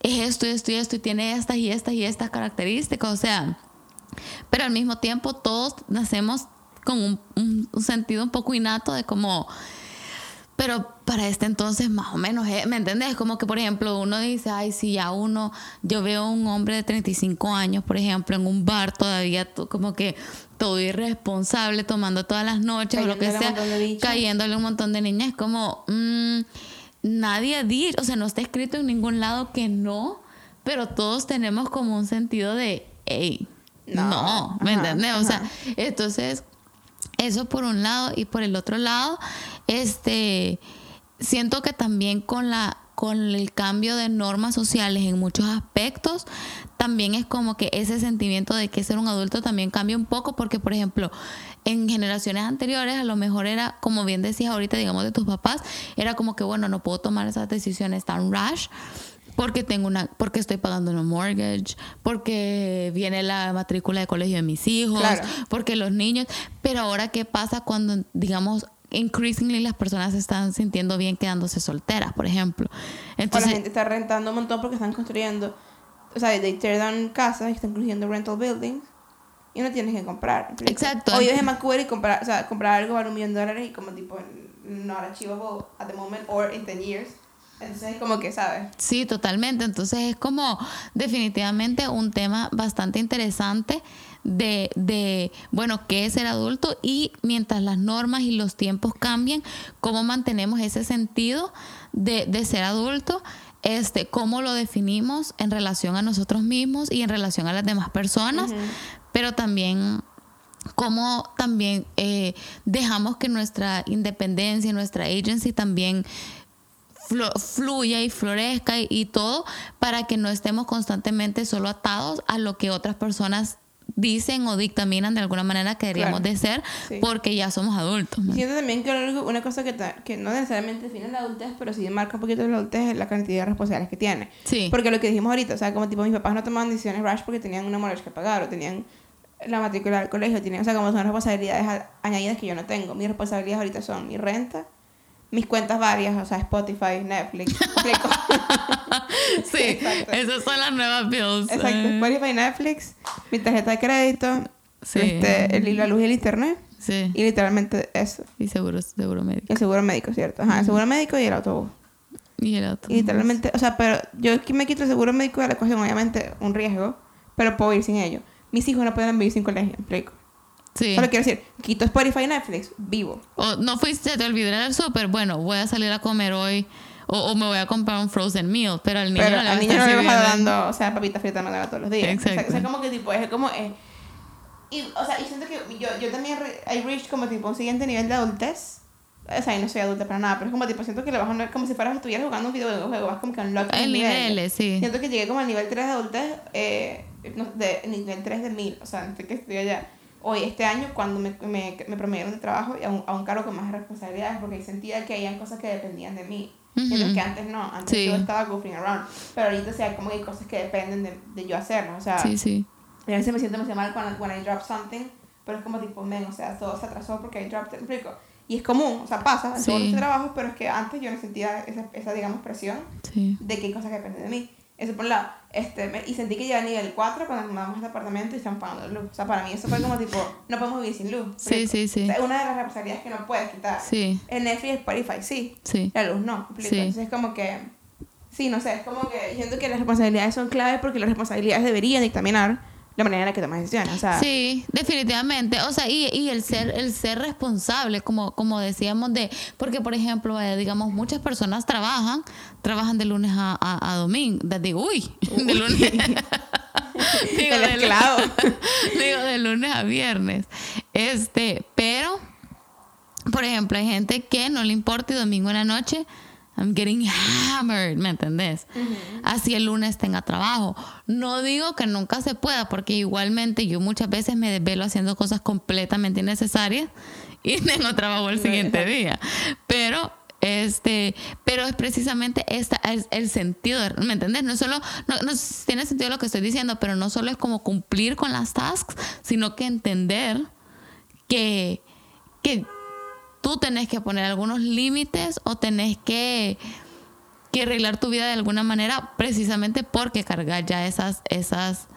es esto esto y esto y tiene estas y estas y estas características. O sea, Pero al mismo tiempo todos nacemos con un, un- un sentido un poco innato de como, pero para este entonces más o menos, ¿eh? ¿me entiendes? Como que, por ejemplo, uno dice, ay, si ya uno, yo veo a un hombre de 35 años, por ejemplo, en un bar todavía, to- como que todo irresponsable, tomando todas las noches o lo que Cayéndole sea, cayéndole un montón de niñas, es como, mm, nadie dice, o sea, no está escrito en ningún lado que no, pero todos tenemos como un sentido de, hey, No. no, ¿me Ajá, entiendes? O sea, entonces, eso por un lado y por el otro lado, este, siento que también con la con el cambio de normas sociales en muchos aspectos, también es como que ese sentimiento de que ser un adulto también cambia un poco, porque por ejemplo, en generaciones anteriores a lo mejor era, como bien decías ahorita, digamos de tus papás, era como que, bueno, no puedo tomar esas decisiones tan rash, porque tengo una porque estoy pagando una mortgage, porque viene la matrícula de colegio de mis hijos, Claro. porque los niños, pero ahora qué pasa cuando digamos increasingly las personas se están sintiendo bien quedándose solteras, por ejemplo. o la Entonces, gente está rentando un montón porque están construyendo, o sea, they tear down casas y están construyendo rental buildings y no tienes que comprar. ¿me explico? Exacto. O vives en Vancouver y comprar, o sea, comprar algo vale un millón de dólares y como tipo not achievable at the moment or in 10 years. Entonces es como que, ¿sabes? Sí, totalmente. Entonces es como definitivamente un tema bastante interesante de, de, bueno, qué es ser adulto y mientras las normas y los tiempos cambian, cómo mantenemos ese sentido de, de ser adulto, este, cómo lo definimos en relación a nosotros mismos y en relación a las demás personas, pero también cómo también eh, dejamos que nuestra independencia, nuestra agency también fluya y florezca y, y todo para que no estemos constantemente solo atados a lo que otras personas dicen o dictaminan de alguna manera que deberíamos Claro. de ser Sí. porque ya somos adultos. ¿no? Siento también que una cosa que, no necesariamente define la adultez, pero sí marca un poquito la adultez es la cantidad de responsabilidades que tiene. Sí. Porque lo que dijimos ahorita, o sea, como tipo mis papás no tomaban decisiones rash porque tenían una mortgage que pagar o tenían la matrícula del colegio, tenían, o sea, como son responsabilidades añadidas que yo no tengo. Mis responsabilidades ahorita son mi renta, mis cuentas varias, o sea, Spotify, Netflix. Sí, Exacto. esas son las nuevas bills. Exacto, Eh, Spotify, Netflix, mi tarjeta de crédito, Sí. este, el- la luz y el internet, Sí, y literalmente eso. y seguro, seguro médico. El seguro médico, ¿cierto? Ajá, el seguro médico y el autobús. Y el otro. Y literalmente, o sea, pero yo aquí me quito el seguro médico de la ecuación, obviamente un riesgo, pero puedo ir sin ello. Mis hijos no pueden vivir sin colegio, ¿me explico. Sí. Solo quiero decir, quito Spotify y Netflix, vivo. O no fuiste, te olvidé el súper. Bueno, voy a salir a comer hoy. O, o me voy a comprar un frozen meal. Pero al niño pero no le al a niño no le vas a dando, o sea, papita frita no todos los días. Exacto. O sea, o sea, como que tipo, es como... eh, y, o sea, y siento que yo, yo también, I reached como tipo un siguiente nivel de adultez. O sea, y no soy adulta para nada, pero es como tipo, siento que le vas a como si fueras estuvieras jugando un videojuego, vas como que unlock El niveles, sí. Siento que llegué como al nivel 3 de adultez, eh, no, de nivel 3 de 1000, o sea, antes que estoy allá. Hoy, este año, cuando me, me, me promovieron de trabajo y a un, a un cargo con más responsabilidades, porque sentía que había cosas que dependían de mí. Mientras Ujú. que antes no, antes Sí. yo estaba goofing around. Pero ahorita, o sea, como que hay cosas que dependen de, de yo hacerlas, o sea, Sí, sí. a veces me siento emocional cuando when I drop something, pero es como tipo, men, o sea, todo se atrasó porque I dropped it, ¿me explico? Y es común, o sea, pasa en Sí. todos los trabajos, pero es que antes yo no sentía esa, esa digamos, presión Sí. de que hay cosas que dependen de mí. Eso por un lado. Este, me- y sentí que ya a nivel 4 cuando nos mudamos este apartamento y están pagando luz. O sea, para mí eso fue como tipo, no podemos vivir sin luz. Sí, ¿explico? sí, sí. O sea, una de las responsabilidades que no puedes quitar. Sí. El Netflix Spotify, sí. Sí. La luz no. Sí. Entonces es como que, sí, no sé, es como que siento que las responsabilidades son claves porque las responsabilidades deberían dictaminar la manera en la que tomas decisiones. O sea, Sí, definitivamente. O sea, y, y el ser, el ser responsable, como, como decíamos, de, porque por ejemplo, eh, digamos, muchas personas trabajan, trabajan de lunes a, a, a domingo. De, digo, uy, de lunes. digo, El de esclavo. digo, de lunes a viernes. Este, pero, por ejemplo, hay gente que no le importa y domingo en la noche. I'm getting hammered, ¿me entendés? Así el lunes tenga trabajo. No digo que nunca se pueda, porque igualmente yo muchas veces me desvelo haciendo cosas completamente innecesarias y tengo trabajo el siguiente día. Pero este, pero es precisamente esta el, el sentido, ¿me entendés? No solo no, no tiene sentido lo que estoy diciendo, pero no solo es como cumplir con las tasks, sino que entender que que tú tenés que poner algunos límites o tenés que, que arreglar tu vida de alguna manera precisamente porque cargas ya esas, esas,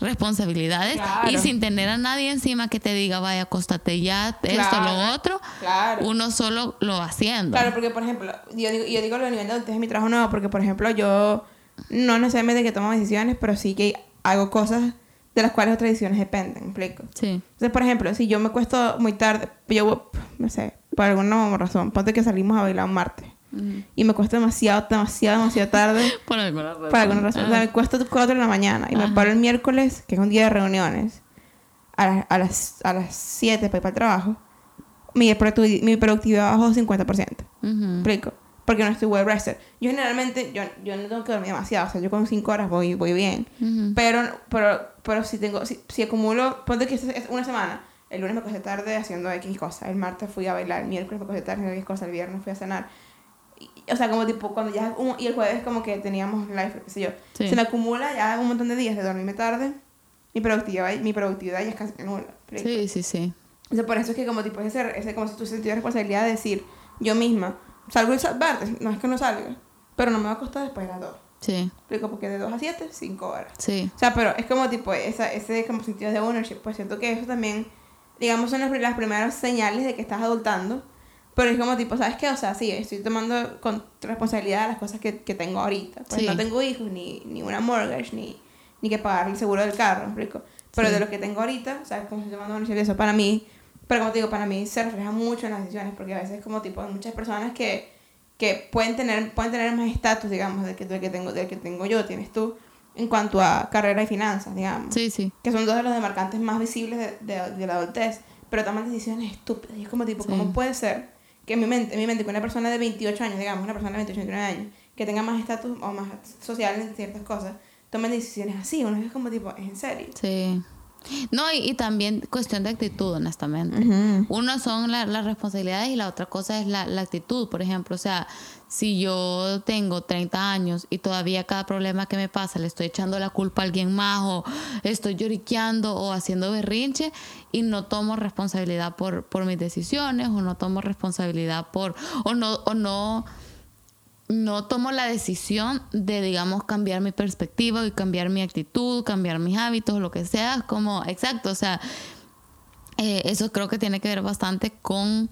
responsabilidades Claro. y sin tener a nadie encima que te diga, vaya, acostate ya, esto, Claro. lo otro, Claro. uno solo lo va haciendo. Claro, porque por ejemplo, yo digo, yo digo lo nivel de adultez en mi trabajo nuevo, porque por ejemplo yo no necesariamente que tomo decisiones, pero sí que hago cosas de las cuales otras decisiones dependen, ¿me explico? Sí. Entonces, por ejemplo, si yo me cuesto muy tarde, yo, no sé, por alguna razón, ponte que salimos a bailar un martes y me cuesta demasiado, demasiado, demasiado tarde Por alguna razón. por alguna razón. O sea, me cuesta 4 de la mañana y me paro el miércoles, que es un día de reuniones, a, la- a las, a las 7 para ir para el trabajo. Mi, mi productividad bajó 50%. Ujú. ¿Me explico? Porque no estoy well rested. Yo generalmente, yo, yo no tengo que dormir demasiado. O sea, yo con 5 horas voy, voy bien. Ujú. Pero, pero, pero si tengo, si, si acumulo, ponte que es una semana. El lunes me acosté tarde haciendo X cosas. El martes fui a bailar. El miércoles me acosté tarde haciendo X cosas. El viernes fui a cenar. Y- o sea, como tipo, cuando ya... un- y el jueves como que teníamos live, qué sé yo. Sí. Se me acumula ya un montón de días de dormirme tarde. Mi productividad, mi productividad ya es casi nula. Sí, sí, sí. O sea, por eso es que como tipo ese, ese como si tu sentido de responsabilidad de decir, yo misma, salgo el martes, no es que no salga, pero no me va a costar después de las 2. Sí, Explico, porque de 2 a 7, 5 horas. sí. O sea, pero es como tipo esa, ese como sentido de ownership, pues siento que eso también, digamos, son las, las primeras señales de que estás adultando, pero es como tipo, ¿sabes qué? O sea, sí, estoy tomando con responsabilidad las cosas que, que tengo ahorita. Pues Sí. no tengo hijos, ni, ni una mortgage, ni, ni que pagar el seguro del carro, ¿me explico? Pero Sí. de lo que tengo ahorita, ¿sabes? Como estoy tomando de eso para mí, pero como te digo, para mí se refleja mucho en las decisiones, porque a veces como tipo hay muchas personas que, que pueden tener pueden tener más estatus, digamos, del que, del que tengo del que tengo yo, tienes tú, en cuanto a carrera y finanzas, digamos Sí, sí. que son dos de los demarcantes más visibles de, de- de la adultez, pero toman decisiones estúpidas. Y es como tipo, Sí. ¿cómo puede ser que en mi mente, en mi mente, que una persona de 28 años, digamos, una persona de 28, 29 años, que tenga más estatus o más social en ciertas cosas, tomen decisiones así? Uno es como tipo, ¿es en serio? Sí. No, y, y también cuestión de actitud, honestamente. Uno son la- las responsabilidades y la otra cosa es la, la actitud, por ejemplo. O sea, si yo tengo 30 años y todavía cada problema que me pasa le estoy echando la culpa a alguien más o estoy lloriqueando o haciendo berrinche y no tomo responsabilidad por, por mis decisiones o no tomo responsabilidad por... o no... O no no tomo la decisión de, digamos, cambiar mi perspectiva y cambiar mi actitud, cambiar mis hábitos, lo que sea, como, exacto, o sea, eh, eso creo que tiene que ver bastante con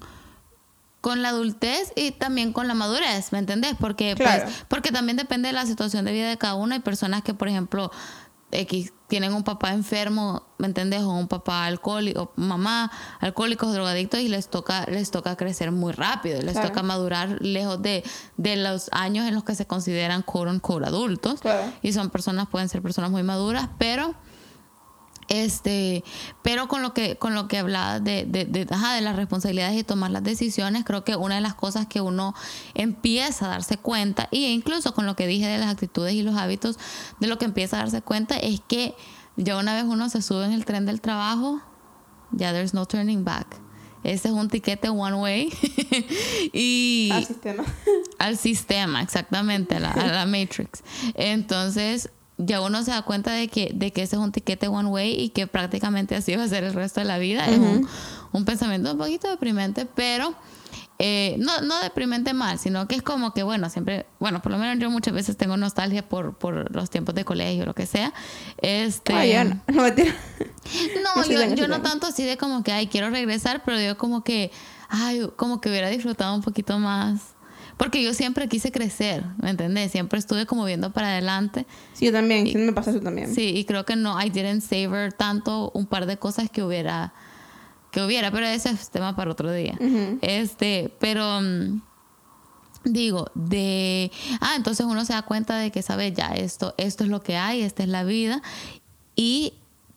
con la adultez y también con la madurez, ¿me entendés? Porque, pues, porque también depende de la situación de vida de cada uno. Hay personas que, por ejemplo, X, tienen un papá enfermo, ¿me entendés? O un papá alcohólico, mamá alcohólicos, drogadictos y les toca, les toca crecer muy rápido, les Claro. toca madurar lejos de, de los años en los que se consideran quote unquote adultos. Claro. Y son personas, pueden ser personas muy maduras, pero este, pero con lo que, con lo que hablaba de, de, de, ajá, de las responsabilidades y tomar las decisiones, creo que una de las cosas que uno empieza a darse cuenta, y incluso con lo que dije de las actitudes y los hábitos, de lo que empieza a darse cuenta es que ya una vez uno se sube en el tren del trabajo, ya there's no turning back. Ese es un tiquete one way. y Al sistema. al sistema, exactamente, a la, a la Matrix. Entonces, ya uno se da cuenta de que, de que ese es un tiquete one way y que prácticamente así va a ser el resto de la vida. Es un, un pensamiento un poquito deprimente, pero eh, no, no deprimente mal, sino que es como que, bueno, siempre, bueno, por lo menos yo muchas veces tengo nostalgia por, por los tiempos de colegio, lo que sea. Este, Ay, no, no yo, yo no tanto así de como que, ay, quiero regresar, pero yo como que, ay, como que hubiera disfrutado un poquito más. Porque yo siempre quise crecer, ¿me entendés? Siempre estuve como viendo para adelante. Sí, yo también, sí me pasa eso también. Sí, y creo que no, I didn't savor tanto un par de cosas que hubiera, que hubiera, pero ese es tema para otro día. Ujú. Este, pero mm, digo, de, ah, entonces uno se da cuenta de que, sabe, ya esto, esto es lo que hay, esta es la vida y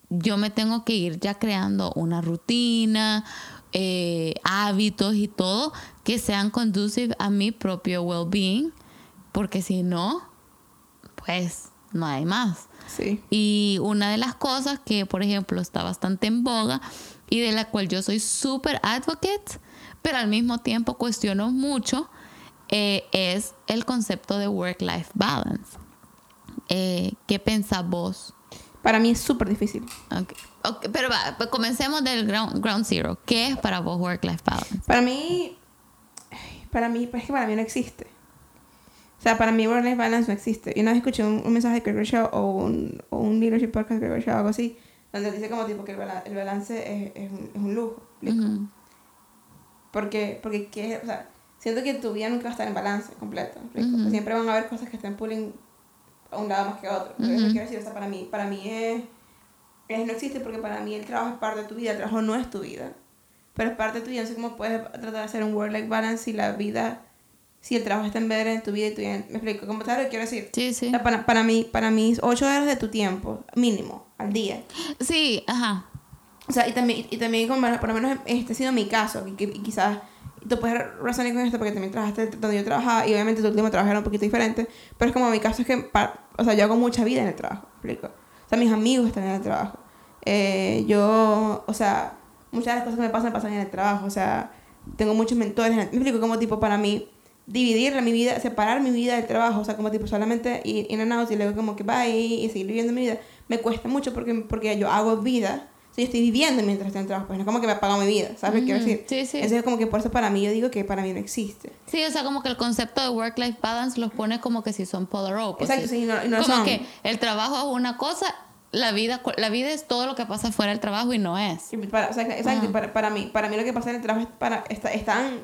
yo me tengo que ir ya creando una rutina, eh, hábitos y todo que sean conducive a mi propio well-being, porque si no, pues no hay más. Sí. Y una de las cosas que, por ejemplo, está bastante en boga y de la cual yo soy súper advocate, pero al mismo tiempo cuestiono mucho, eh, es el concepto de work-life balance. Eh, ¿Qué pensás vos? Para mí es súper difícil. Ok, ok, pero va, pues comencemos del ground, ground zero. ¿Qué es para vos work-life balance? Para mí, para mí, pues es que para mí no existe. O sea, para mí work-life balance no existe. Y una vez escuché un, un mensaje de Gregor Shaw o un, o un leadership podcast de Gregor Shaw o algo así, donde dice como tipo que el, bala- el balance es, es, un, es un lujo. Porque, porque ¿qué? o sea, siento que tu vida nunca va a estar en balance completo. Siempre van a haber cosas que estén pulling a un lado más que a otro. Pero eso Ujú. quiero decir, o sea, para mí, para mí es, es- no existe porque para mí el trabajo es parte de tu vida, el trabajo no es tu vida. Pero es parte de tu vida, no sé cómo puedes tratar de hacer un work-life balance si la vida, si el trabajo está en tu vida y tu vida, me explico, ¿cómo sabes lo que quiero decir? Sí, O sí. sea, para, para mí, para mí, ocho horas de tu tiempo, mínimo, al día. Sí, ajá. O sea, y también, y también como, por lo menos este ha sido mi caso, y, y quizás tú puedes razonar con esto porque también trabajaste donde yo trabajaba y obviamente tu último trabajo era un poquito diferente, pero es como mi caso es que, o sea, yo hago mucha vida en el trabajo, ¿me explico? O sea, mis amigos están en el trabajo. Eh, yo, o sea, muchas de las cosas que me pasan, pasan en el trabajo, o sea, tengo muchos mentores, en el- me explico como tipo para mí dividir mi vida, separar mi vida del trabajo, o sea, como tipo solamente ir in and out y luego como que bye y seguir viviendo mi vida, me cuesta mucho porque, porque yo hago vida, o sea, yo estoy viviendo mientras estoy en trabajo, pues no es como que me apago mi vida, ¿sabes lo que quiero decir? Sí, sí. Entonces como que por eso para mí yo digo que para mí no existe. Sí, o sea, como que el concepto de work-life balance los pone como que si son polar opposites. Exacto, sí, y no, y no como son. que el trabajo es una cosa, la vida, la vida es todo lo que pasa fuera del trabajo y no es. Sí, para, o sea, exacto, y Ajá. para, para mí, para mí lo que pasa en el trabajo es, para, está, es tan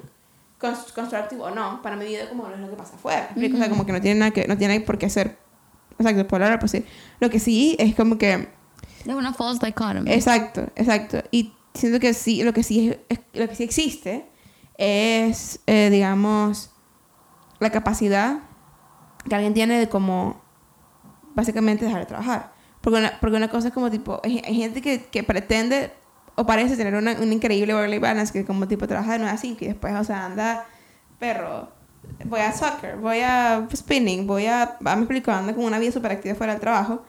cons- constructivo o no, para mi vida como no es lo que pasa afuera. ¿me explico? O sea, como que no tiene nada que, no tiene por qué ser, exacto, polar opposite. Lo que sí es como que Es una false dichotomy. Exacto, exacto. Y siento que sí, lo que sí, lo que sí existe es, eh, digamos, la capacidad que alguien tiene de como, básicamente, dejar de trabajar. Porque una, porque una cosa es como tipo, hay, gente que, que pretende o parece tener una, un increíble work-life balance que como tipo trabaja de 9 a 5 y después, o sea, anda, perro, voy a soccer, voy a spinning, voy a, a me explico, anda con una vida súper activa fuera del trabajo.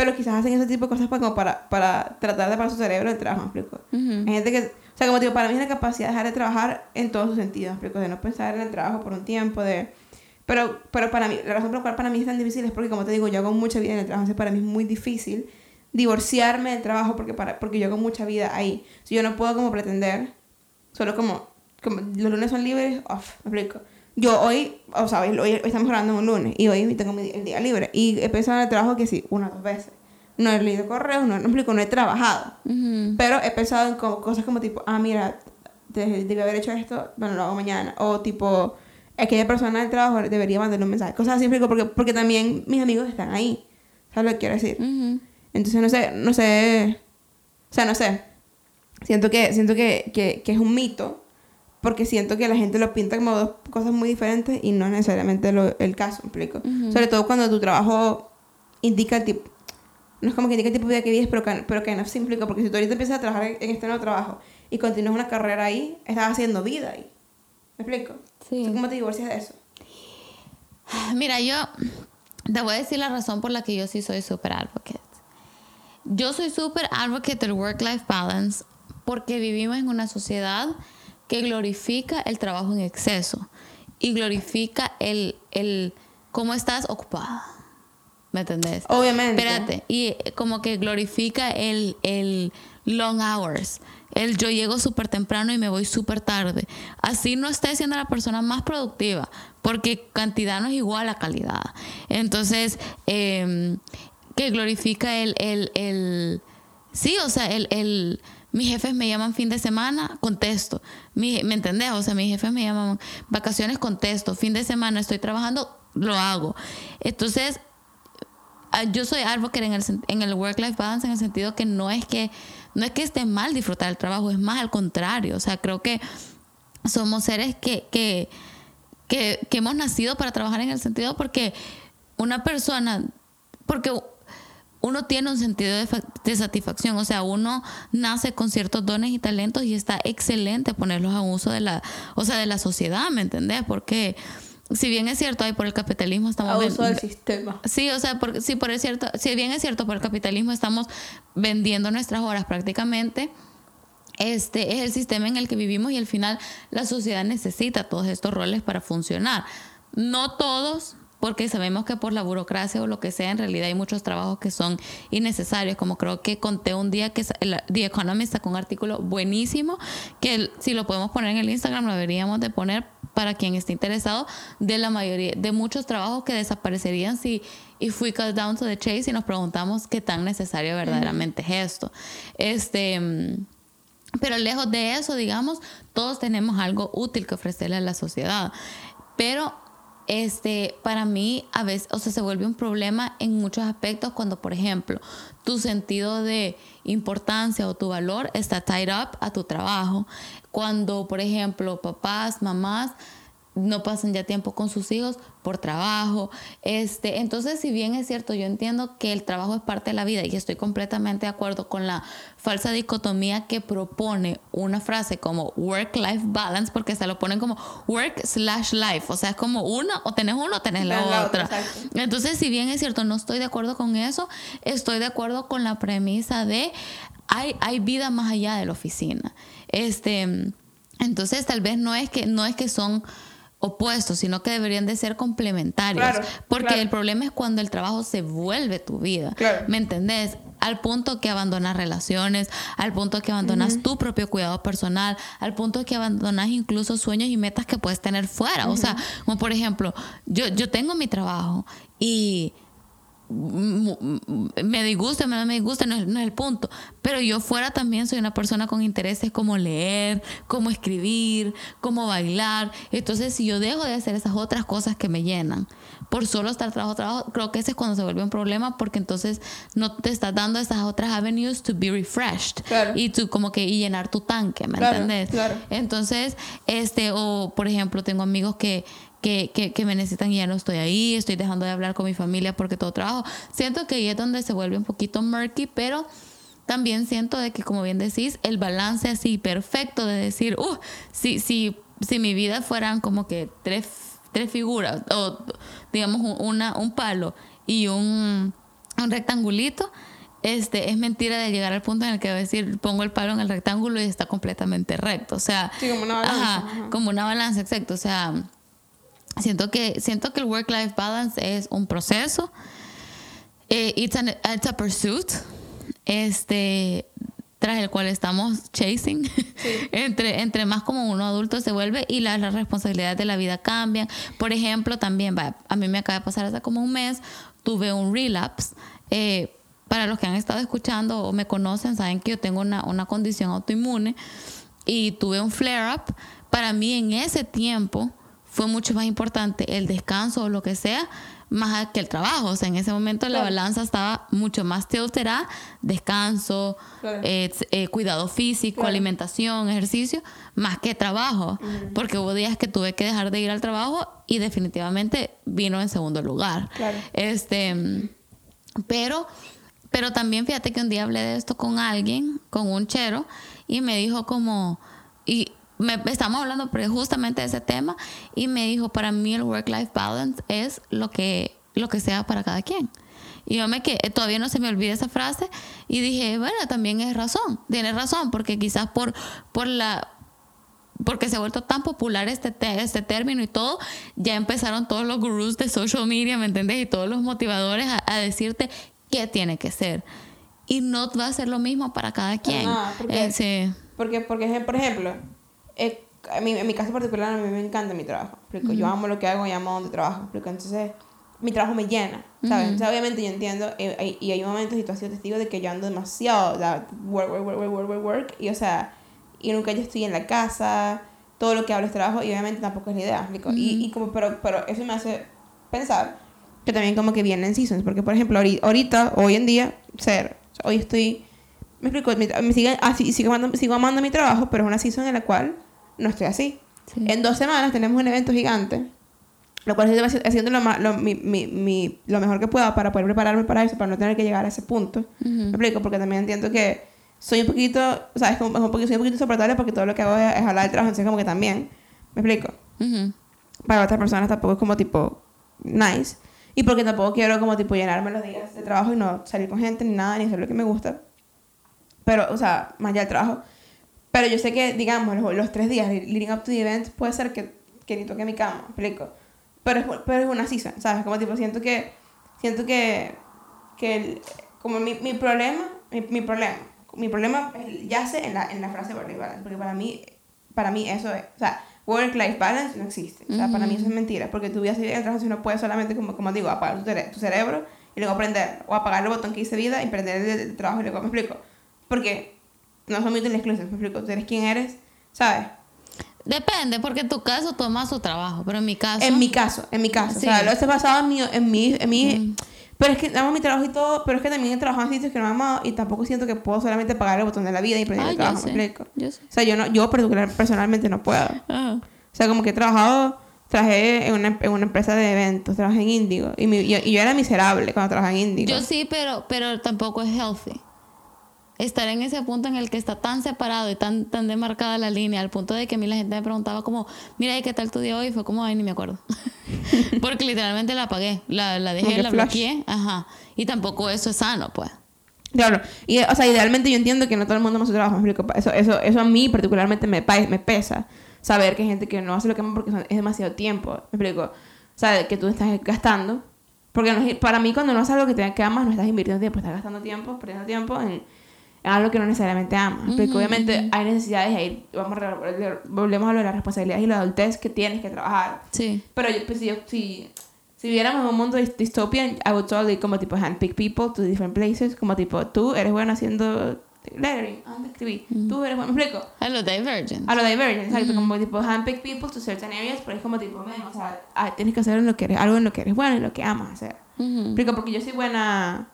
Pero quizás hacen ese tipo de cosas para, como para, para tratar de parar su cerebro el trabajo, ¿me explico? Ujú. Hay gente que, o sea, como digo, para mí es la capacidad de dejar de trabajar en todos sus sentidos, ¿me explico? De no pensar en el trabajo por un tiempo, de... Pero, pero para mí, la razón por la cual para mí es tan difícil es porque, como te digo, yo hago mucha vida en el trabajo, entonces para mí es muy difícil divorciarme del trabajo porque, para, porque yo hago mucha vida ahí. Si yo no puedo como pretender, solo como, como los lunes son libres, off, me explico. Yo hoy, o sea, hoy, hoy estamos grabando un lunes y hoy tengo mi, el día libre y he pensado en el trabajo que sí, una o dos veces. No he leído correos, no, no, no he trabajado. Ujú. Pero he pensado en co- cosas como tipo, ah, mira, de- debí haber hecho esto, bueno, lo hago mañana. O tipo, aquella persona del trabajo debería mandarle un mensaje. Cosas así, explico, porque, porque también mis amigos están ahí. ¿Sabes lo que quiero decir? Ujú. Entonces, no sé, no sé. O sea, no sé. Siento que, siento que, que, que es un mito. Porque siento que la gente lo pinta como dos cosas muy diferentes y no es necesariamente lo- el caso, ¿me explico? Sobre todo cuando tu trabajo indica el tipo. No es como que indica el tipo de vida que vives, pero que, pero que no se implica. Porque si tú ahorita empiezas a trabajar en, en este nuevo trabajo y continúas una carrera ahí, estás haciendo vida ahí. ¿Me explico? Sí. Entonces, ¿Cómo te divorcias de eso? Mira, yo te voy a decir la razón por la que yo sí soy super advocate. Yo soy super advocate del work-life balance porque vivimos en una sociedad que glorifica el trabajo en exceso y glorifica el, el cómo estás ocupada. ¿Me entendés? Obviamente. Espérate, y eh, como que glorifica el, el long hours. El yo llego súper temprano y me voy súper tarde. Así no estoy siendo la persona más productiva, porque cantidad no es igual a calidad. Entonces, eh, que glorifica el, el, el sí, o sea, el, el, mis jefes me llaman fin de semana, contesto. Mi, ¿Me entendés? O sea, mis jefes me llaman vacaciones, contesto. Fin de semana estoy trabajando, lo hago. Entonces, Ah, yo soy advocate en el, en el work-life balance en el sentido que no es que no es que esté mal disfrutar el trabajo, es más al contrario. O sea, creo que somos seres que, que, que, que hemos nacido para trabajar en el sentido porque una persona, porque uno tiene un sentido de, de satisfacción, o sea, uno nace con ciertos dones y talentos y está excelente ponerlos a uso de la, o sea, de la sociedad, ¿me entendés? Porque si bien es cierto, hay por el capitalismo estamos A uso del sistema. Sí, o sea, sí, por es cierto, si bien es cierto, por el capitalismo estamos vendiendo nuestras horas prácticamente. Este es el sistema en el que vivimos y al final la sociedad necesita todos estos roles para funcionar. No todos, porque sabemos que por la burocracia o lo que sea, en realidad hay muchos trabajos que son innecesarios, como creo que conté un día que The Economist sacó un artículo buenísimo, que si lo podemos poner en el Instagram, lo deberíamos de poner para quien esté interesado, de la mayoría, de muchos trabajos que desaparecerían si y fui cut down to the chase y nos preguntamos qué tan necesario verdaderamente es esto. Este, pero lejos de eso, digamos, todos tenemos algo útil que ofrecerle a la sociedad. Pero este, para mí a veces, o sea, se vuelve un problema en muchos aspectos cuando, por ejemplo, tu sentido de importancia o tu valor está tied up a tu trabajo. Cuando, por ejemplo, papás, mamás no pasan ya tiempo con sus hijos por trabajo. Este, entonces, si bien es cierto, yo entiendo que el trabajo es parte de la vida y estoy completamente de acuerdo con la falsa dicotomía que propone una frase como work-life balance, porque se lo ponen como work slash life, o sea, es como una, o tenés uno o tenés la, otra. entonces, si bien es cierto, no estoy de acuerdo con eso, estoy de acuerdo con la premisa de hay, hay vida más allá de la oficina. Este, entonces, tal vez no es que, no es que son opuestos, sino que deberían de ser complementarios. porque el problema es cuando el trabajo se vuelve tu vida. ¿Me entendés? Al punto que abandonas relaciones, al punto que abandonas tu propio cuidado personal, al punto que abandonas incluso sueños y metas que puedes tener fuera. O sea, como por ejemplo, yo, yo tengo mi trabajo y me disgusta, me, me disgusta, no es, no es, el punto. Pero yo fuera también soy una persona con intereses como leer, como escribir, como bailar. Entonces, si yo dejo de hacer esas otras cosas que me llenan por solo estar trabajo, trabajo, creo que ese es cuando se vuelve un problema porque entonces no te estás dando esas otras avenues to be refreshed y to como que y llenar tu tanque, ¿me entiendes? Entonces, este, o por ejemplo, tengo amigos que que, que, me necesitan y ya no estoy ahí, estoy dejando de hablar con mi familia porque todo trabajo. Siento que ahí es donde se vuelve un poquito murky, pero también siento de que, como bien decís, el balance así perfecto de decir, uh, si, si, si mi vida fueran como que tres, tres figuras, o digamos una, un palo y un, un rectangulito, este, es mentira de llegar al punto en el que decir, pongo el palo en el rectángulo y está completamente recto. O sea, como una balanza. como una balanza, exacto. O sea, Siento que, siento que el work-life balance es un proceso. Eh, it's, a pursuit. Este tras el cual estamos chasing. entre, entre más como uno adulto se vuelve y las, responsabilidades de la vida cambian. Por ejemplo, también, a mí me acaba de pasar hace como un mes, tuve un relapse. Eh, para los que han estado escuchando o me conocen, saben que yo tengo una, una condición autoinmune y tuve un flare-up. Para mí en ese tiempo fue mucho más importante el descanso o lo que sea, más que el trabajo. O sea, en ese momento la balanza estaba mucho más teótera, descanso, eh, eh, cuidado físico, alimentación, ejercicio, más que trabajo. Porque hubo días que tuve que dejar de ir al trabajo y definitivamente vino en segundo lugar. Este, pero, pero también fíjate que un día hablé de esto con alguien, con un chero, y me dijo como, y me, estamos hablando justamente de ese tema y me dijo, para mí el work-life balance es lo que, lo que sea para cada quien. Y yo me que todavía no se me olvida esa frase y dije, bueno, también es razón, tiene razón, porque quizás por, por la porque se ha vuelto tan popular este, este término y todo, ya empezaron todos los gurús de social media, ¿me entiendes? Y todos los motivadores a, decirte qué tiene que ser. Y no va a ser lo mismo para cada quien. porque, eh, porque, porque, por ejemplo, eh, en mi caso particular, a mí me encanta mi trabajo. Porque yo amo lo que hago y amo donde trabajo. Porque entonces mi trabajo me llena, ¿sabes? obviamente yo entiendo, eh, y hay momentos y tú has sido testigo de que yo ando demasiado, work, work, work, work, work, work, y o sea, y nunca yo estoy en la casa, todo lo que hablo es trabajo, y obviamente tampoco es la idea, y, y, como, pero, pero eso me hace pensar que también como que vienen seasons, porque por ejemplo, ahorita, hoy en día, ser, hoy estoy, me explico, me, sigue, así, sigo, amando, sigo amando mi trabajo, pero es una season en la cual no estoy así. En dos semanas tenemos un evento gigante, lo cual estoy haciendo lo, lo, mi, mi, lo mejor que pueda para poder prepararme para eso, para no tener que llegar a ese punto. Me explico, porque también entiendo que soy un poquito, o sea, es como, un poquito, soy un poquito insoportable porque todo lo que hago es, hablar del trabajo, entonces como que también, me explico. Para otras personas tampoco es como tipo nice. Y porque tampoco quiero como tipo llenarme los días de trabajo y no salir con gente ni nada, ni hacer lo que me gusta. Pero, o sea, más allá del trabajo. Pero yo sé que, digamos, los, tres días leading up to the event puede ser que, que ni toque mi cama, explico. Pero es, pero es una season, ¿sabes? Como tipo, siento que, siento que, que como mi, mi problema, mi, mi, problema, mi problema yace en la, en la frase balance, porque para mí, para mí eso es, o sea, work-life balance no existe. O sea, para mí eso es mentira, porque tu vida sería el trabajo si no puedes solamente, como, como digo, apagar tu, tu cerebro y luego aprender, o apagar el botón que dice vida y prender el, el trabajo y luego me explico. Porque no son mutually exclusive, me explico. Tú eres quien eres, ¿sabes? Depende, porque en tu caso toma su trabajo, pero en mi caso. En mi caso, en mi caso. Sí. O sea, lo he basado en mi, en mi, en mi pero es que amo mi trabajo y todo, pero es que también he trabajado en sitios que no he amado y tampoco siento que puedo solamente pagar el botón de la vida y prender Ah, el trabajo, sé. ¿me explico? Yo sé. O sea, yo no, yo particular, personalmente no puedo. Ah. O sea, como que he trabajado, trabajé en una, en una empresa de eventos, trabajé en Indigo y, mi- yo, y yo era miserable cuando trabajaba en Indigo. Yo sí, pero, pero tampoco es healthy. Estar en ese punto en el que está tan separado y tan, tan demarcada la línea, al punto de que a mí la gente me preguntaba como, mira, ¿y qué tal tu día hoy? Y fue como, ay, ni me acuerdo. Porque literalmente la apagué, la, la dejé, que la flash. bloqueé, ajá. Y tampoco eso es sano, pues. Claro, y o sea, idealmente yo entiendo que no todo el mundo ama su trabajo. Eso, eso, eso a mí particularmente me, pesa. Saber que hay gente que no hace lo que ama porque es demasiado tiempo, me explico. O sea, que tú estás gastando. Porque no para mí cuando no haces algo que, te, que amas, no estás invirtiendo tiempo, estás gastando tiempo, perdiendo tiempo en algo que no necesariamente amas. me explico. Ujú, Obviamente hay necesidades y ahí vamos a, volvemos a lo de las responsabilidades y la adultez que tienes que trabajar. Sí. Pero yo, pues, si, yo- si, si viviéramos en un mundo dystopian, I would totally como tipo handpick people to different places. Como tipo, tú eres bueno haciendo lettering, anda a escribir. Tú eres bueno, me explico. A lo divergent. A lo divergent, exacto. Como tipo handpick people to certain areas, pero es como tipo, men, o sea, tienes que hacer en lo que eres, algo en lo que eres bueno y lo que amas hacer. Ujú. Me explico, porque yo soy buena.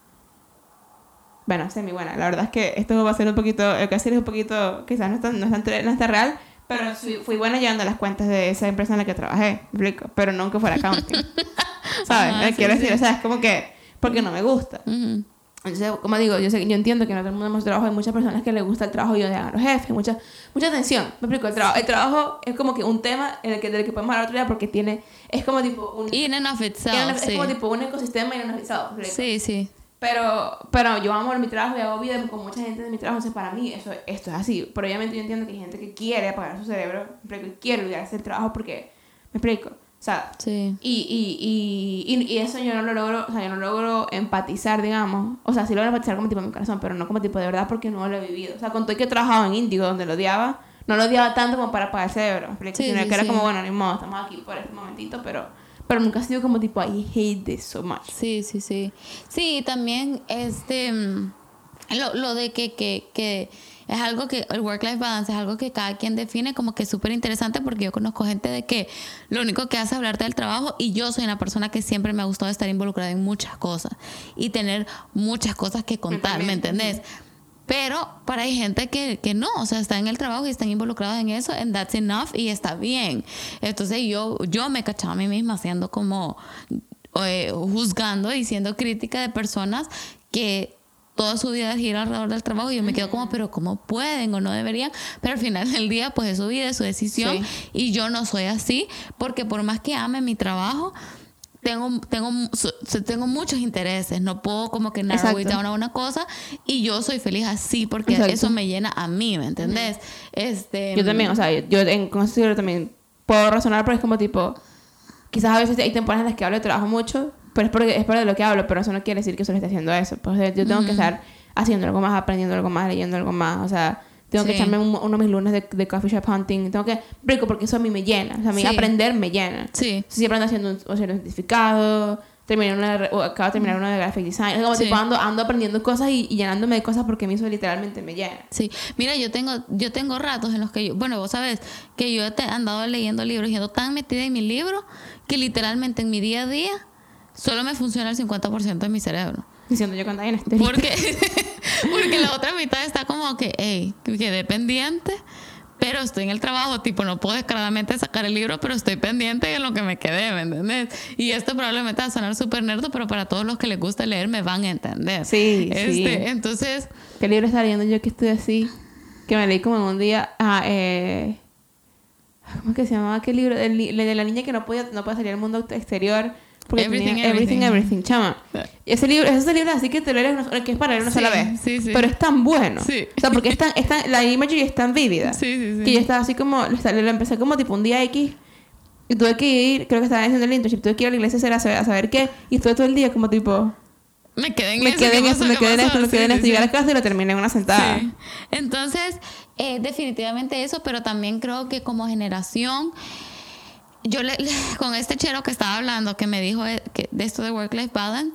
Bueno, semi buena. La verdad es que esto va a ser un poquito. A decir es un poquito. Quizás no está, no está, no está real. Pero fui, fui buena llevando las cuentas de esa empresa en la que trabajé. ¿Me explico? Pero nunca fuera accounting. ¿Sabes? Ajá, Eh, Quiero sí, decir, sí. o sea, es como que. Porque no me gusta. Ujú. Entonces, como digo, yo, sé, yo entiendo que no todo el mundo su trabajo. Hay muchas personas que les gusta el trabajo y odian a los jefes. Mucha, mucha tensión. Me explico. El, trabajo el trabajo es como que un tema en el que, del que podemos hablar otro día porque tiene. Es como tipo un. In and of es itself, sí. como tipo un ecosistema inanalizado. ¿me explico? Sí, sí. Pero, pero yo amo mi trabajo y hago vida con mucha gente de mi trabajo. Entonces, para mí, eso, esto es así. Pero obviamente yo entiendo que hay gente que quiere apagar su cerebro, y quiere olvidarse del trabajo porque, me explico. O sea, Sí. y, y, y, y, eso yo no lo logro, o sea, yo no logro empatizar, digamos. O sea, sí logro empatizar como tipo en mi corazón, pero no como tipo de verdad porque no lo he vivido. O sea, con todo que he trabajado en Indigo, donde lo odiaba, no lo odiaba tanto como para apagar el cerebro. Sí, Sino sí, que era como, bueno, ni modo, estamos aquí por este momentito, pero, pero nunca ha sido como tipo, I hate this so much. Sí, sí, sí. Sí, también este mm, lo, lo de que, que, que es algo que el work-life balance es algo que cada quien define como que es súper interesante porque yo conozco gente de que lo único que hace es hablarte del trabajo y yo soy una persona que siempre me ha gustado estar involucrada en muchas cosas y tener muchas cosas que contar, ¿me entendés? Pero para hay gente que, que no, o sea, está en el trabajo y están involucrados en eso, and that's enough y está bien. Entonces yo, yo me cachaba a mí misma haciendo como, eh, juzgando y siendo crítica de personas que toda su vida gira alrededor del trabajo y yo me quedo como, pero ¿cómo pueden o no deberían? Pero al final del día, pues es su vida, es su decisión Sí. y yo no soy así porque por más que ame mi trabajo, tengo, tengo, tengo muchos intereses, no puedo como que narrow it down a una cosa y yo soy feliz así porque Exacto. eso me llena a mí, ¿me entendés? Este, Yo también, o sea, yo, en, con eso yo también puedo razonar, pero es como tipo, quizás a veces hay temporadas en las que hablo de trabajo mucho, pero es porque es por de lo que hablo, pero eso no quiere decir que solo esté haciendo eso. Pues yo tengo que estar haciendo algo más, aprendiendo algo más, leyendo algo más, o sea, tengo que Sí. echarme un- uno de mis lunes de, de coffee shop hunting, tengo que, rico, porque eso a mí me llena, o sea, a mí Sí. aprender me llena. Sí. Siempre ando haciendo un, o sea, un certificado, terminé una de, o acabo de terminar uno de graphic design, es como Sí. tipo ando, ando aprendiendo cosas y, y llenándome de cosas porque a mí eso literalmente me llena. Sí, mira, yo tengo, yo tengo ratos en los que yo, bueno, vos sabes que yo he andado leyendo libros y ando tan metida en mi libro que literalmente en mi día a día solo me funciona el 50% de mi cerebro. Diciendo yo cuando hay en este Porque, porque la otra mitad está como que, hey, quedé pendiente, pero estoy en el trabajo, tipo, no puedo descaradamente sacar el libro, pero estoy pendiente en lo que me quedé, ¿me entendés? Y esto probablemente va a sonar súper nerdo, pero para todos los que les gusta leer me van a entender. Sí, Este, sí. Entonces, ¿Qué libro está leyendo yo que estoy así? Que me leí como en un día. Ah, eh, ¿Cómo es que se llamaba aquel libro? El, de la niña que no podía, no podía salir al mundo exterior. Porque Everything, tenía everything, Everything. everything, chama. Ese libro, ese libro así que te lo lees que es para leer una Sí, sola vez. sí, sí. Pero es tan bueno. Sí. O sea, porque es tan, es tan- la imagery es tan vívida. Sí, sí, sí. Que yo estaba así como, lo, empecé como tipo un día X. Y tuve que ir, creo que estaba haciendo el internship, tuve que ir a la iglesia a saber, a saber, a saber qué. Y estuve todo el día como tipo, me quedé en me eso, quedé ¿qué en esto, me ¿Qué quedé en esto, me quedé en esto. Llegué a la casa y lo terminé en una sentada. Sí. Entonces, eh, definitivamente eso, pero también creo que como generación, yo le, le- con este chero que estaba hablando, que me dijo eh, que de esto de work-life balance,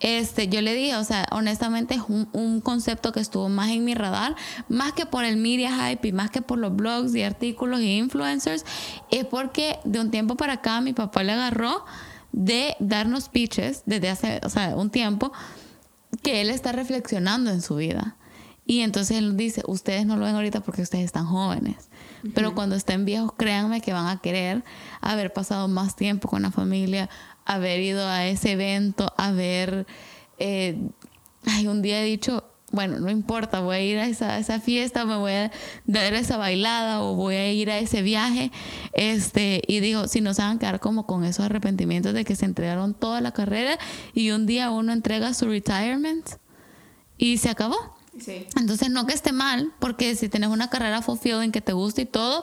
este, yo le dije, o sea, honestamente es un, un concepto que estuvo más en mi radar, más que por el media hype y más que por los blogs y artículos y influencers, es porque de un tiempo para acá mi papá le agarró de darnos speeches desde hace, o sea, un tiempo, que él está reflexionando en su vida. Y entonces él dice, ustedes no lo ven ahorita porque ustedes están jóvenes, pero cuando estén viejos, créanme que van a querer haber pasado más tiempo con la familia, haber ido a ese evento, haber... Eh, ay, un día he dicho, bueno, no importa, voy a ir a esa, a esa fiesta, me voy a dar esa bailada o voy a ir a ese viaje. Este, y digo, si no se van a quedar como con esos arrepentimientos de que se entregaron toda la carrera y un día uno entrega su retirement y se acabó. Sí. Entonces, no que esté mal, porque si tienes una carrera fulfilling que te gusta y todo,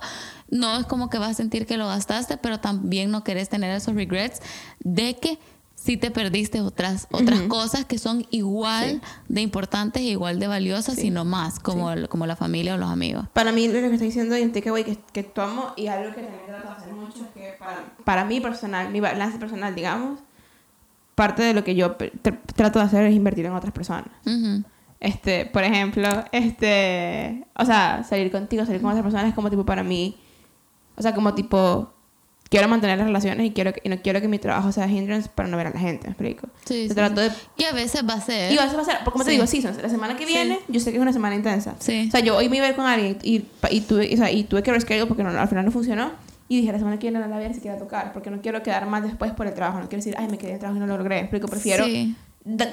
no es como que vas a sentir que lo gastaste, pero también no querés tener esos regrets de que sí te perdiste otras, otras cosas que son igual de importantes igual de valiosas, Sí. sino más, como, el- como la familia o los amigos. Para mí, lo que estoy diciendo y un takeaway que, que tomo y algo que también trato de hacer mucho es que para, para mí personal, mi balance personal, digamos, parte de lo que yo tr- trato de hacer es invertir en otras personas. Ujú. Este, por ejemplo, este, o sea, salir contigo, salir con otras personas es como tipo para mí, o sea, como tipo, quiero mantener las relaciones y, quiero y no quiero que mi trabajo sea hindrance para no ver a la gente, ¿me explico? Sí, Yo sí, trato de... Que a veces va a ser. Y a veces va a ser, como te Sí. digo, seasons, la semana que Sí. viene, yo sé que es una semana intensa. Sí. O sea, yo hoy me iba a ir con alguien y, y, tuve, o sea, y tuve que reschedule porque no, al final no funcionó. Y dije, la semana que viene no la voy a ni siquiera tocar, porque no quiero quedar mal después por el trabajo. No quiero decir, ay, me quedé en el trabajo y no lo logré. ¿Me explico? Prefiero Sí.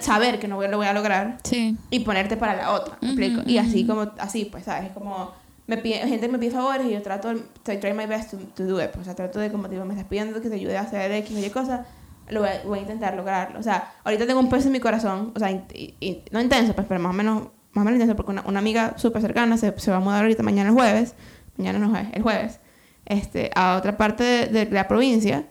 Saber que no voy- lo voy a lograr Sí. y ponerte para la otra. ¿me Ujú, explico? Y así como, así, pues, ¿sabes? Es como, me pide, gente me pide favores y yo trato, I try my best to, to do it. Pues, o sea, trato de, como, tipo, me estás pidiendo que te ayude a hacer X o Y cosas, lo voy a, voy a intentar lograrlo. O sea, ahorita tengo un peso en mi corazón, o sea, in- y- no intenso, pues, pero más o menos, más o menos intenso, porque una, una amiga súper cercana se, se va a mudar ahorita mañana el jueves, mañana no es, el jueves, este, a otra parte de, de la provincia.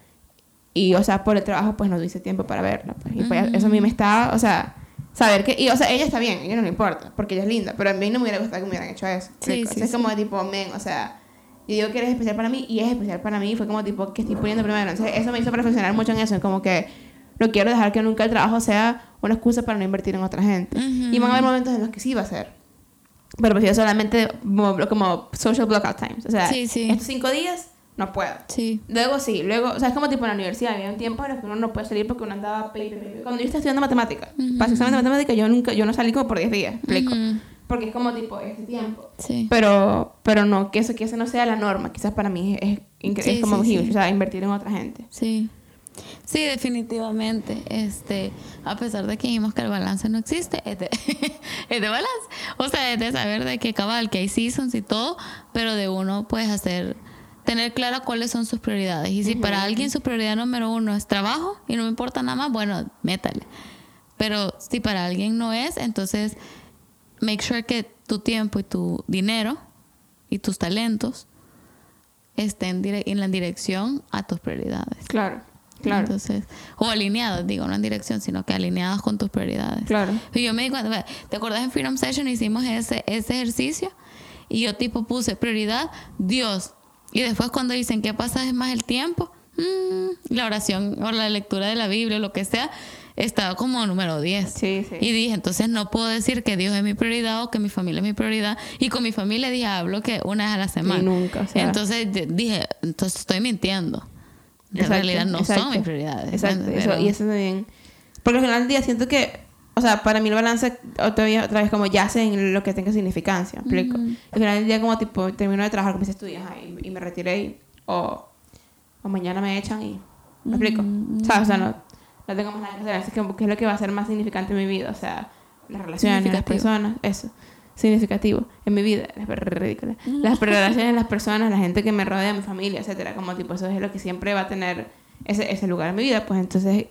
Y, o sea, por el trabajo, pues no tuve tiempo para verla. Pues, y pues, eso a mí me está, o sea, saber que, y, o sea, ella está bien, a ella no le importa, porque ella es linda, pero a mí no me hubiera gustado que me hubieran hecho eso. Sí, sí, O sea, es sí. como de tipo, men, o sea, yo digo que eres especial para mí y es especial para mí, fue como tipo, que estoy poniendo primero. Entonces, eso me hizo reflexionar mucho en eso, como que no quiero dejar que nunca el trabajo sea una excusa para no invertir en otra gente. Y van a haber momentos en los que sí va a ser. Pero prefiero solamente como, como social blockout times. O sea, estos cinco días no puedo. Sí. Luego sí, luego, o sea, es como tipo en la universidad, había un tiempo en el que uno no puede salir porque uno andaba... Cuando yo estaba estudiando matemática, para el examen de matemática yo nunca, yo no salí como por 10 días, ¿me explico? Ujú. Porque es como tipo este tiempo. Sí. Pero, pero no, que eso, que eso no sea la norma, quizás para mí es, incre- Sí, es como sí, huge, sí. o sea, invertir en otra gente. Sí. Sí, definitivamente. Este, a pesar de que dijimos que el balance no existe, es de, es de balance. O sea, es de saber de que cabal, que hay seasons y todo, pero de uno puedes hacer, tener claro cuáles son sus prioridades. Y si para alguien su prioridad número uno es trabajo y no me importa nada más, bueno, métale. Pero si para alguien no es, entonces make sure que tu tiempo y tu dinero y tus talentos estén en la dirección a tus prioridades. Claro, claro, Entonces, o alineados, digo, no en dirección, sino que alineados con tus prioridades. claro. Y yo me di cuenta, ¿te acuerdas en Freedom Session hicimos ese, ese ejercicio? Y yo tipo puse prioridad, Dios. Y después cuando dicen, ¿qué pasa es más el tiempo? Mm, la oración o la lectura de la Biblia o lo que sea, estaba como número 10. Sí, sí. Y dije, entonces no puedo decir que Dios es mi prioridad o que mi familia es mi prioridad. Y con mi familia dije, hablo que una vez a la semana. nunca, o sea. entonces dije, entonces estoy mintiendo. En realidad no exacto. son mis prioridades. Exacto, y eso también. Porque al final del día siento que, o sea, para mí el balance otra vez, otra vez como yace en lo que tenga significancia, ¿me explico? Al final del día como tipo termino de trabajar, comencé a estudiar y, y me retiré y- o, o mañana me echan y, ¿me explico? ¿Sabes? O sea, no, no tengo más nada que hacer, así que ¿qué es lo que va a ser más significante en mi vida? O sea, las relaciones, las personas, eso. Significativo en mi vida, es ridícula. Las relaciones, las personas, la gente que me rodea, mi familia, etcétera, como tipo eso es lo que siempre va a tener ese, ese lugar en mi vida, pues entonces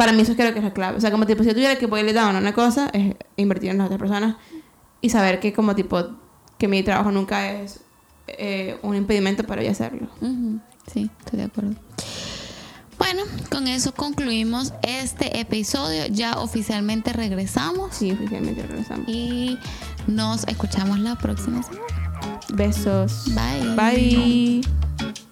para mí eso creo que es la clave. O sea, como tipo, si yo tuviera que ponerle down a una cosa, es invertir en las otras personas y saber que como tipo, que mi trabajo nunca es eh, un impedimento para yo hacerlo. Sí, estoy de acuerdo. Bueno, con eso concluimos este episodio. Ya oficialmente regresamos Sí, oficialmente regresamos. y nos escuchamos la próxima semana. Besos. Bye. Bye.